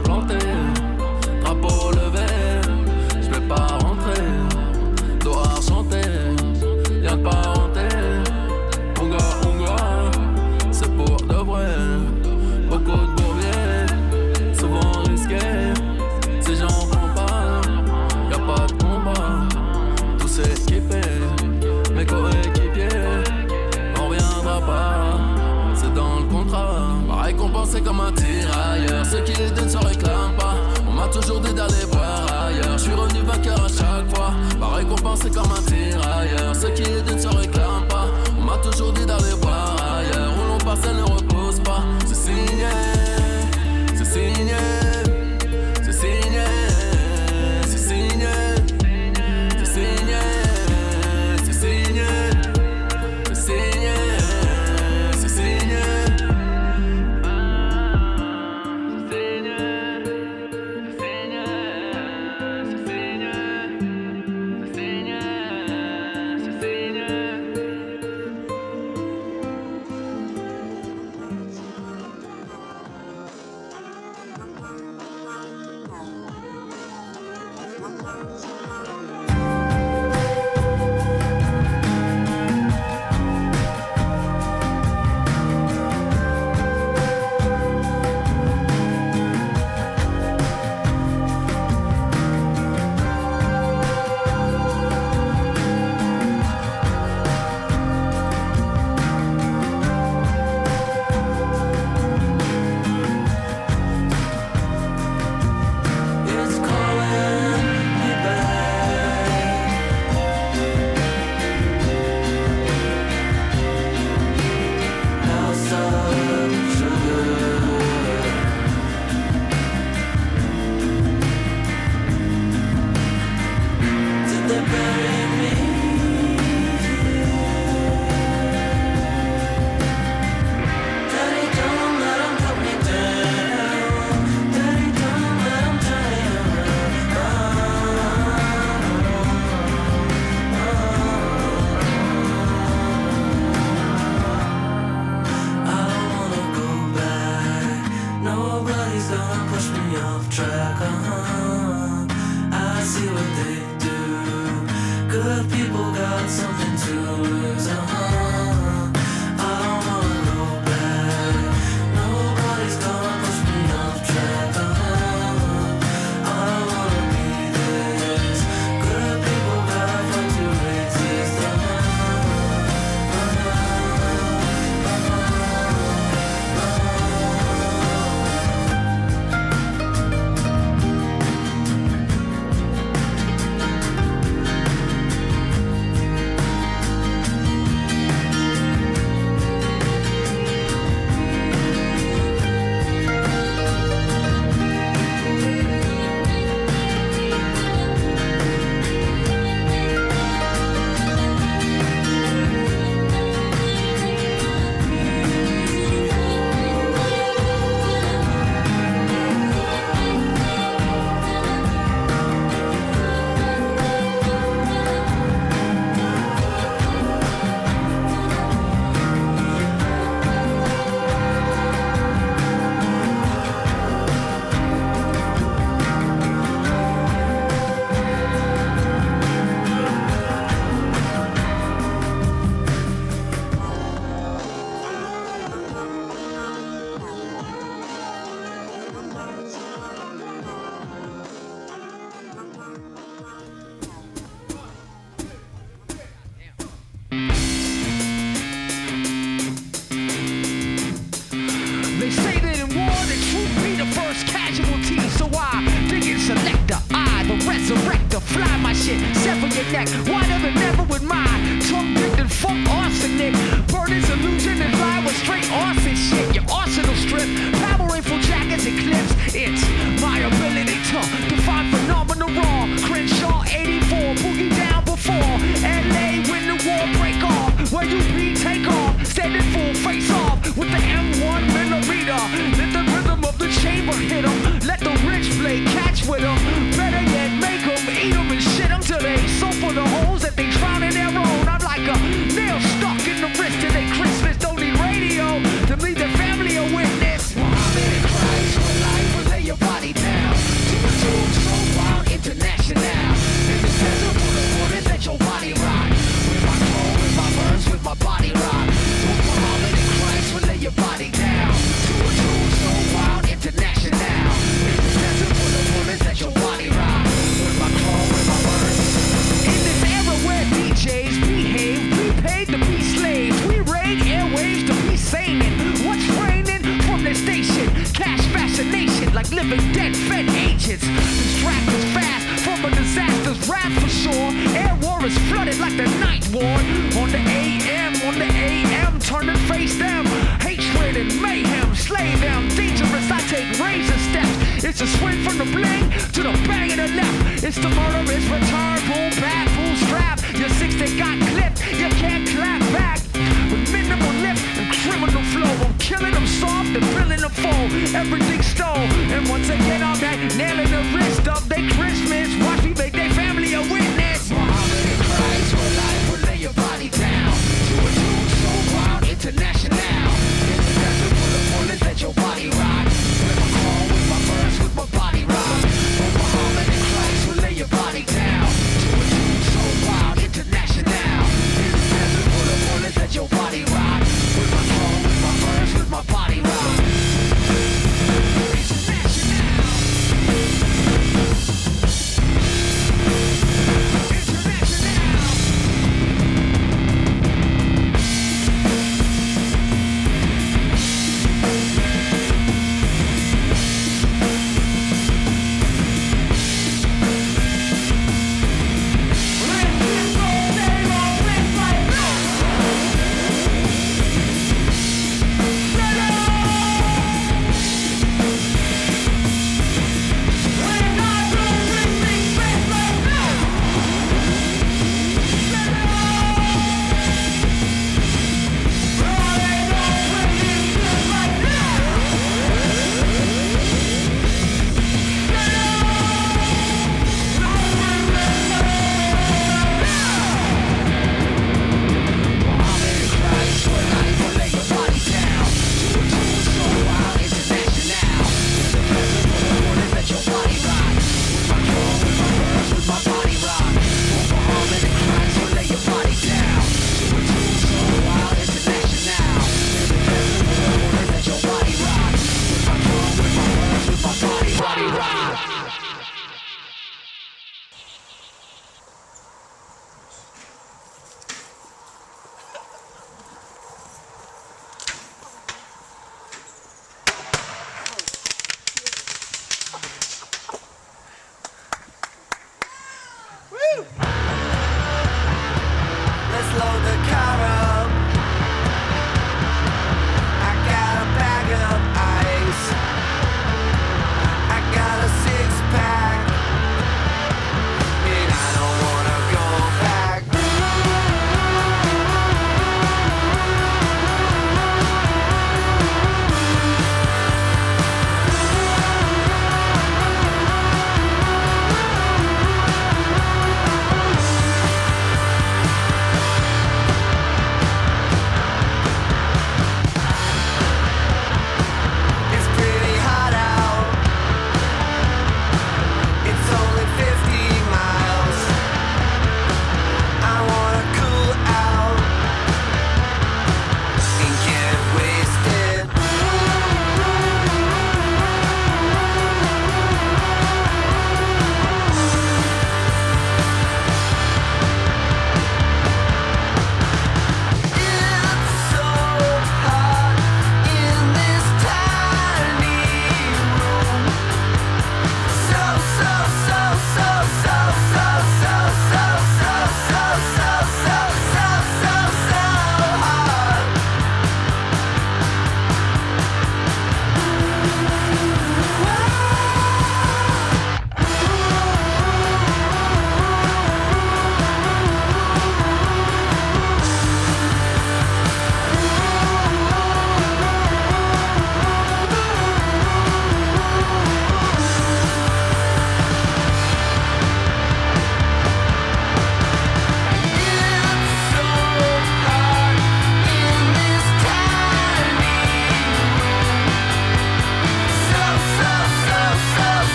It's a swing from the blade to the bang of the left. It's the murderous return, boom, back, boom, strap. Your six they got clipped, you can't clap back. With minimal lift and criminal flow, I'm killing them soft and filling them full. Everything stole, and once again I'm at nailing the wrist of They Christmas, watch me make that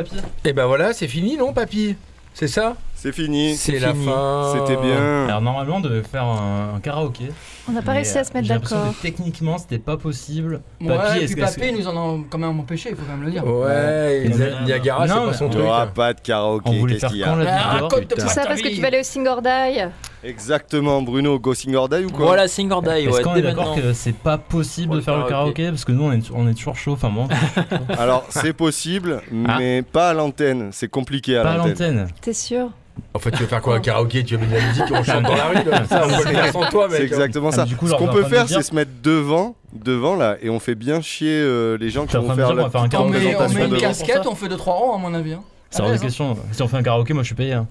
Et eh ben voilà, c'est fini, non, papy? C'est ça? C'est fini. C'est la fin. C'était bien. Alors normalement, on devait faire un, un karaoké. On n'a pas réussi à se euh, mettre d'accord. Techniquement, c'était pas possible. Ouais, papy, est-ce papy, nous en ont quand même empêché, il faut quand même le dire. Ouais, il ouais. Niagara, c'est pas son truc. Il aura pas de karaoké. On voulait faire quand la ah, Tout ça parce que tu vas aller au Singordai. Exactement, Bruno, go sing or die ou quoi Voilà, sing or die, Est-ce qu'on est d'accord que c'est pas possible de faire le karaoké Parce que nous, on est, toujours chaud, enfin moi. *laughs* Alors, c'est possible, ah. mais pas à l'antenne. C'est compliqué à l'antenne. Pas à l'antenne. T'es sûr? En fait, tu veux faire quoi Un karaoké? Tu veux mettre de la musique et on chante dans la rue C'est exactement ah, ça. Ah, coup, ce qu'on peut faire, c'est se mettre devant, devant là, et on fait bien chier euh, les gens qui vont faire la faire un on, met, on met une casquette, on fait 2-3 rangs, à mon avis. Hein. C'est hors de question. Si on fait un karaoké, moi je suis payé. Hein.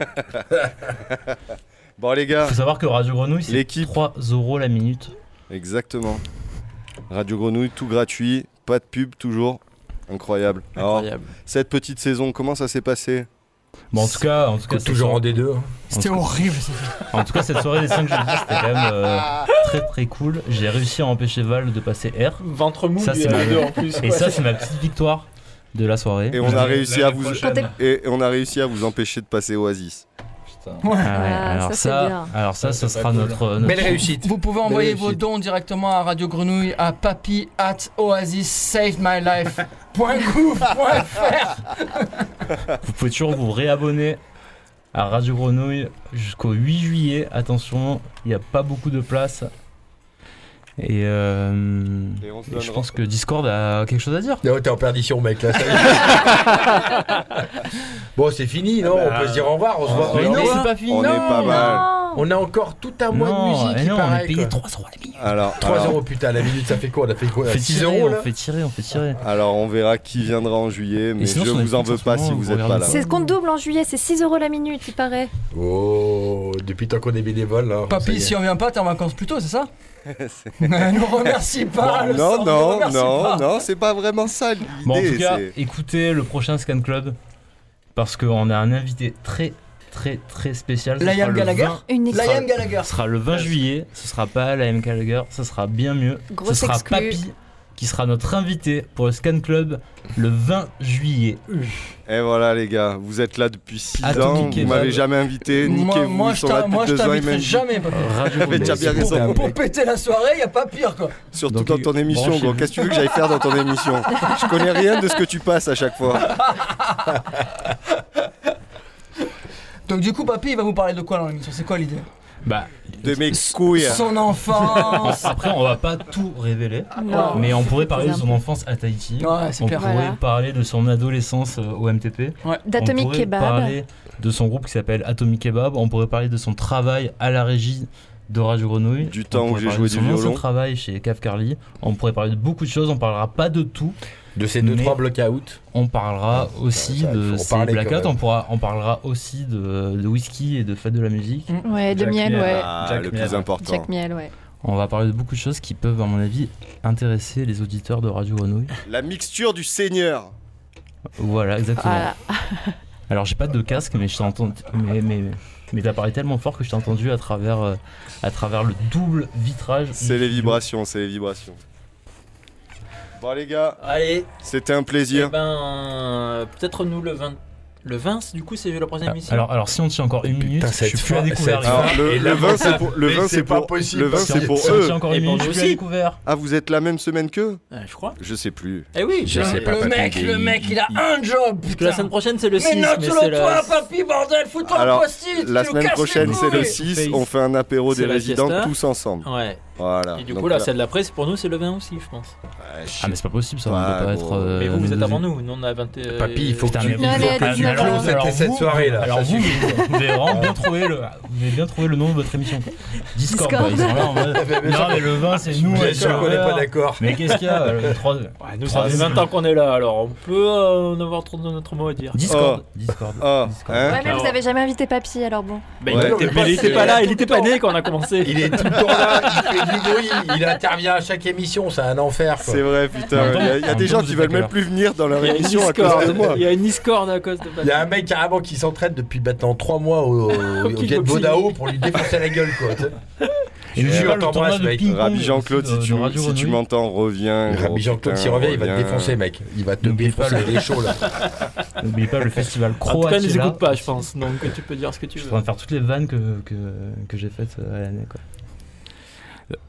*laughs* *laughs* Bon, les gars. Il faut savoir que Radio Grenouille, c'est 3 euros la minute. Exactement. Radio Grenouille, tout gratuit, pas de pub toujours. Incroyable. Incroyable. Alors, cette petite saison, comment ça s'est passé? Bon, en tout cas, en tout cas toujours en D2. Hein. C'était horrible. en tout cas, cette soirée des 5 jeudis, c'était quand même euh, très très cool. J'ai réussi à empêcher Val de passer R. Ventre mou, ça, c'est en plus. Et ça, c'est ma petite victoire de la soirée. Et on a réussi à vous et on a réussi à vous empêcher de passer Oasis. Ah alors, ça, ça alors ça, ça, sera notre, Belle réussite. Vous pouvez envoyer vos dons directement à Radio Grenouille à papy at oasis save my life. *laughs* vous pouvez toujours vous réabonner à Radio Grenouille jusqu'au 8 juillet. Attention, il n'y a pas beaucoup de place. Et, euh, je pense que Discord a quelque chose à dire. Non, t'es en perdition, mec. Là, ça *laughs* bon, c'est fini, non ah On peut bah, se dire au revoir. On, se voit. Mais non, c'est pas fini. On est pas mal. On a encore tout un mois de musique. Eh qui non, paraît, on a payé 3 euros la minute. Alors, 3 euros, putain, la minute, ça fait quoi On a fait quoi on fait 6 euros On fait tirer, on fait tirer. Alors, on verra qui viendra en juillet, mais sinon, je vous en veux pas si vous êtes pas là. C'est compte double en juillet, c'est 6 euros la minute, il paraît. Oh, depuis tant qu'on est bénévole. Papy, si on vient pas, t'es en vacances plus tôt, c'est ça? *laughs* ne nous remercie pas. Non, non, non, non, c'est pas vraiment ça l'idée. Bon, en tout cas, écoutez le prochain Scan Club parce qu'on a un invité très très très spécial. Liam Gallagher 20, Gallagher. Ce sera le 20 juillet, ce sera pas Liam Gallagher, ce sera bien mieux. Grosse ce sera. Papy qui sera notre invité pour le Scan Club le 20 juillet. Et voilà les gars, vous êtes là depuis 6 ans, vous m'avez jamais invité, niquez-vous, moi, je sont là depuis 2 ans. Moi je jamais, *laughs* pour, pour péter la soirée, y a pas pire quoi. Surtout Donc, dans ton émission, qu'est-ce que tu veux que j'aille faire dans ton émission? Je connais rien de ce que tu passes à chaque fois. *laughs* Donc du coup, Papy, il va vous parler de quoi dans l'émission? C'est quoi l'idée? bah, de mes couilles. Son enfance. *laughs* Après, on va pas tout révéler, ah, non. mais on pourrait parler de son enfance à Tahiti. Ouais, on pourrait parler de son adolescence euh, au MTP. Ouais. D'Atomic Kebab. Parler de son groupe qui s'appelle Atomic Kebab. On pourrait parler de son travail à la régie de Radio Grenouille. Du temps où j'ai joué de son du violon. travail chez Cave Carly. On pourrait parler de beaucoup de choses. On parlera pas de tout. De ces deux Mais trois blackouts. On parlera aussi de ces. On pourra, on parlera aussi de, whisky et de fête de la musique. Mm. Ouais, de miel, ouais. Ah, le miel, plus important. Jack miel, ouais. On va parler de beaucoup de choses qui peuvent, à mon avis, intéresser les auditeurs de Radio Grenouille. La mixture du Seigneur. Voilà, exactement. Voilà. *laughs* Alors j'ai pas de casque, mais je t'ai entendu. Mais, mais, mais t'as tellement fort que je t'ai entendu à travers, euh, à travers le double vitrage. C'est les vibrations, c'est les vibrations. Bon les gars, allez, c'était un plaisir. Eh ben, euh, peut-être nous le 20. Le 20, du coup, c'est la troisième ah, émission. Alors, alors, si on tient encore une minute, je suis plus à découvert. le, le 20, c'est pour, le 20, c'est pour, possible, le 20, c'est pour si eux. Si encore une minute, je suis à découvert. Ah, vous êtes la même semaine qu'eux? Euh, je crois. Je sais plus. Eh oui, je, je sais pas. Le mec, le mec, il a un job. Parce que la semaine prochaine, c'est le 6. Mais note-le toi, papy, bordel, fous-toi le post-it. La semaine prochaine, c'est le 6. On fait un apéro des résidents tous ensemble. Ouais. Voilà. Et du coup, là, celle de la presse, pour nous, c'est le 20 aussi, je pense. Ah, mais c'est pas possible, ça ne peut pas être. Mais vous, vous êtes avant nous. Nous, on a 20. Papy, il faut que tu closes cette soirée là. Alors, vous, vous avez vraiment bien trouvé le bien trouvé le nom de votre émission. Discord. Discord. Bah, ils sont là en mode. non, mais le 20, c'est nous. Bien sûr qu'on n'est pas d'accord. Mais qu'est-ce qu'il y a Nous, ça fait 20 ans qu'on est là, alors on peut en avoir trop de notre mot à dire. Discord. Discord. Oh. Ouais, mais vous avez jamais invité Papy, alors bon. Il, était, pas là, il était pas né quand on a commencé. Il est tout le temps là, il fait il, intervient à chaque émission, c'est un enfer. C'est vrai, putain. Il y a, des gens qui veulent même plus venir dans leur émission à cause de moi. Il y a une discorde à cause de Il y a un mec carrément qui s'entraîne depuis maintenant 3 mois au, au, *laughs* Bodao pour lui défoncer la gueule, quoi. Je jure, t'embrasse, mec. Rabbi euh, Jean-Claude, si tu, si tu m'entends, reviens. Rabbi Jean-Claude, s'il revient, il va te défoncer, mec. Il va te défoncer les chauds, là. *laughs* N'oublie pas le festival croate. En tout ne les écoute pas, je pense. Donc, tu peux dire ce que tu veux. Je suis en train de faire toutes les vannes que, que, que j'ai faites euh, à l'année, quoi.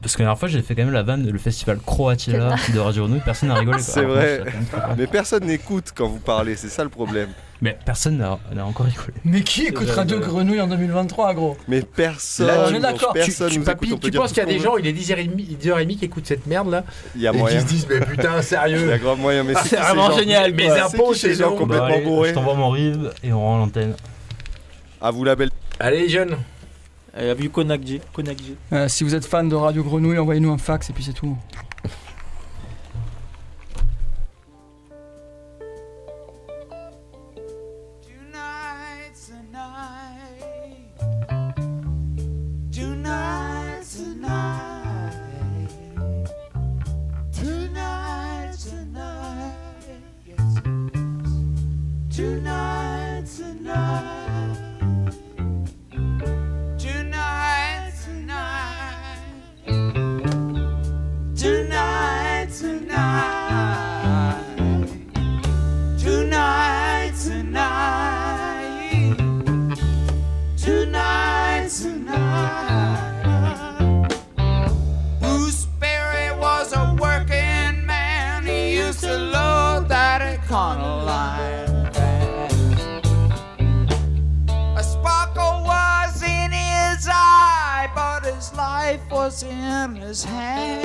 Parce que la dernière fois, j'ai fait quand même la vanne, le festival Croatia de Radio Grenouille, personne n'a rigolé. quoi. C'est vrai. je suis. Mais personne n'écoute quand vous parlez, c'est ça le problème. Mais personne n'a encore rigolé. Mais qui écoute Radio Grenouille en 2023, gros? Mais personne. Là, on est d'accord. Personne tu, papy, écoute, tu dire penses qu'il y a des gens, il est 10h30, 10h30 qui écoutent cette merde là? Il y a et moyen. qui se disent, mais putain, Il sérieux y a grand moyen, mais Ah, c'est vraiment gens génial, Mais quoi. c'est gens eux. complètement allez, bourrés Je t'envoie mon rive et on rend l'antenne. À vous la belle. Allez, les jeunes. Elle a vu Konakji. Euh, Si vous êtes fan de Radio Grenouille, envoyez-nous un fax et puis c'est tout. His hand.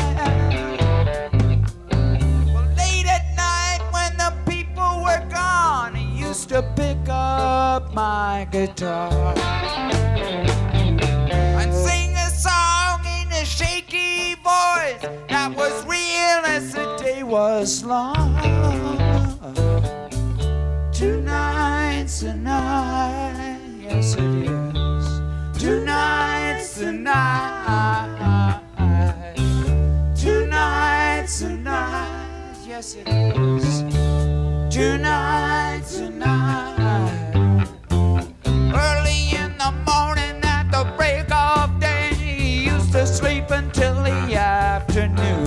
Well, late at night when the people were gone, he used to pick up my guitar and sing a song in a shaky voice that was real as the day was long. Tonight's the night, yes it is. Tonight's the night. Yes it is. Tonight's the night. Early in the morning at the break of day, he used to sleep until the afternoon.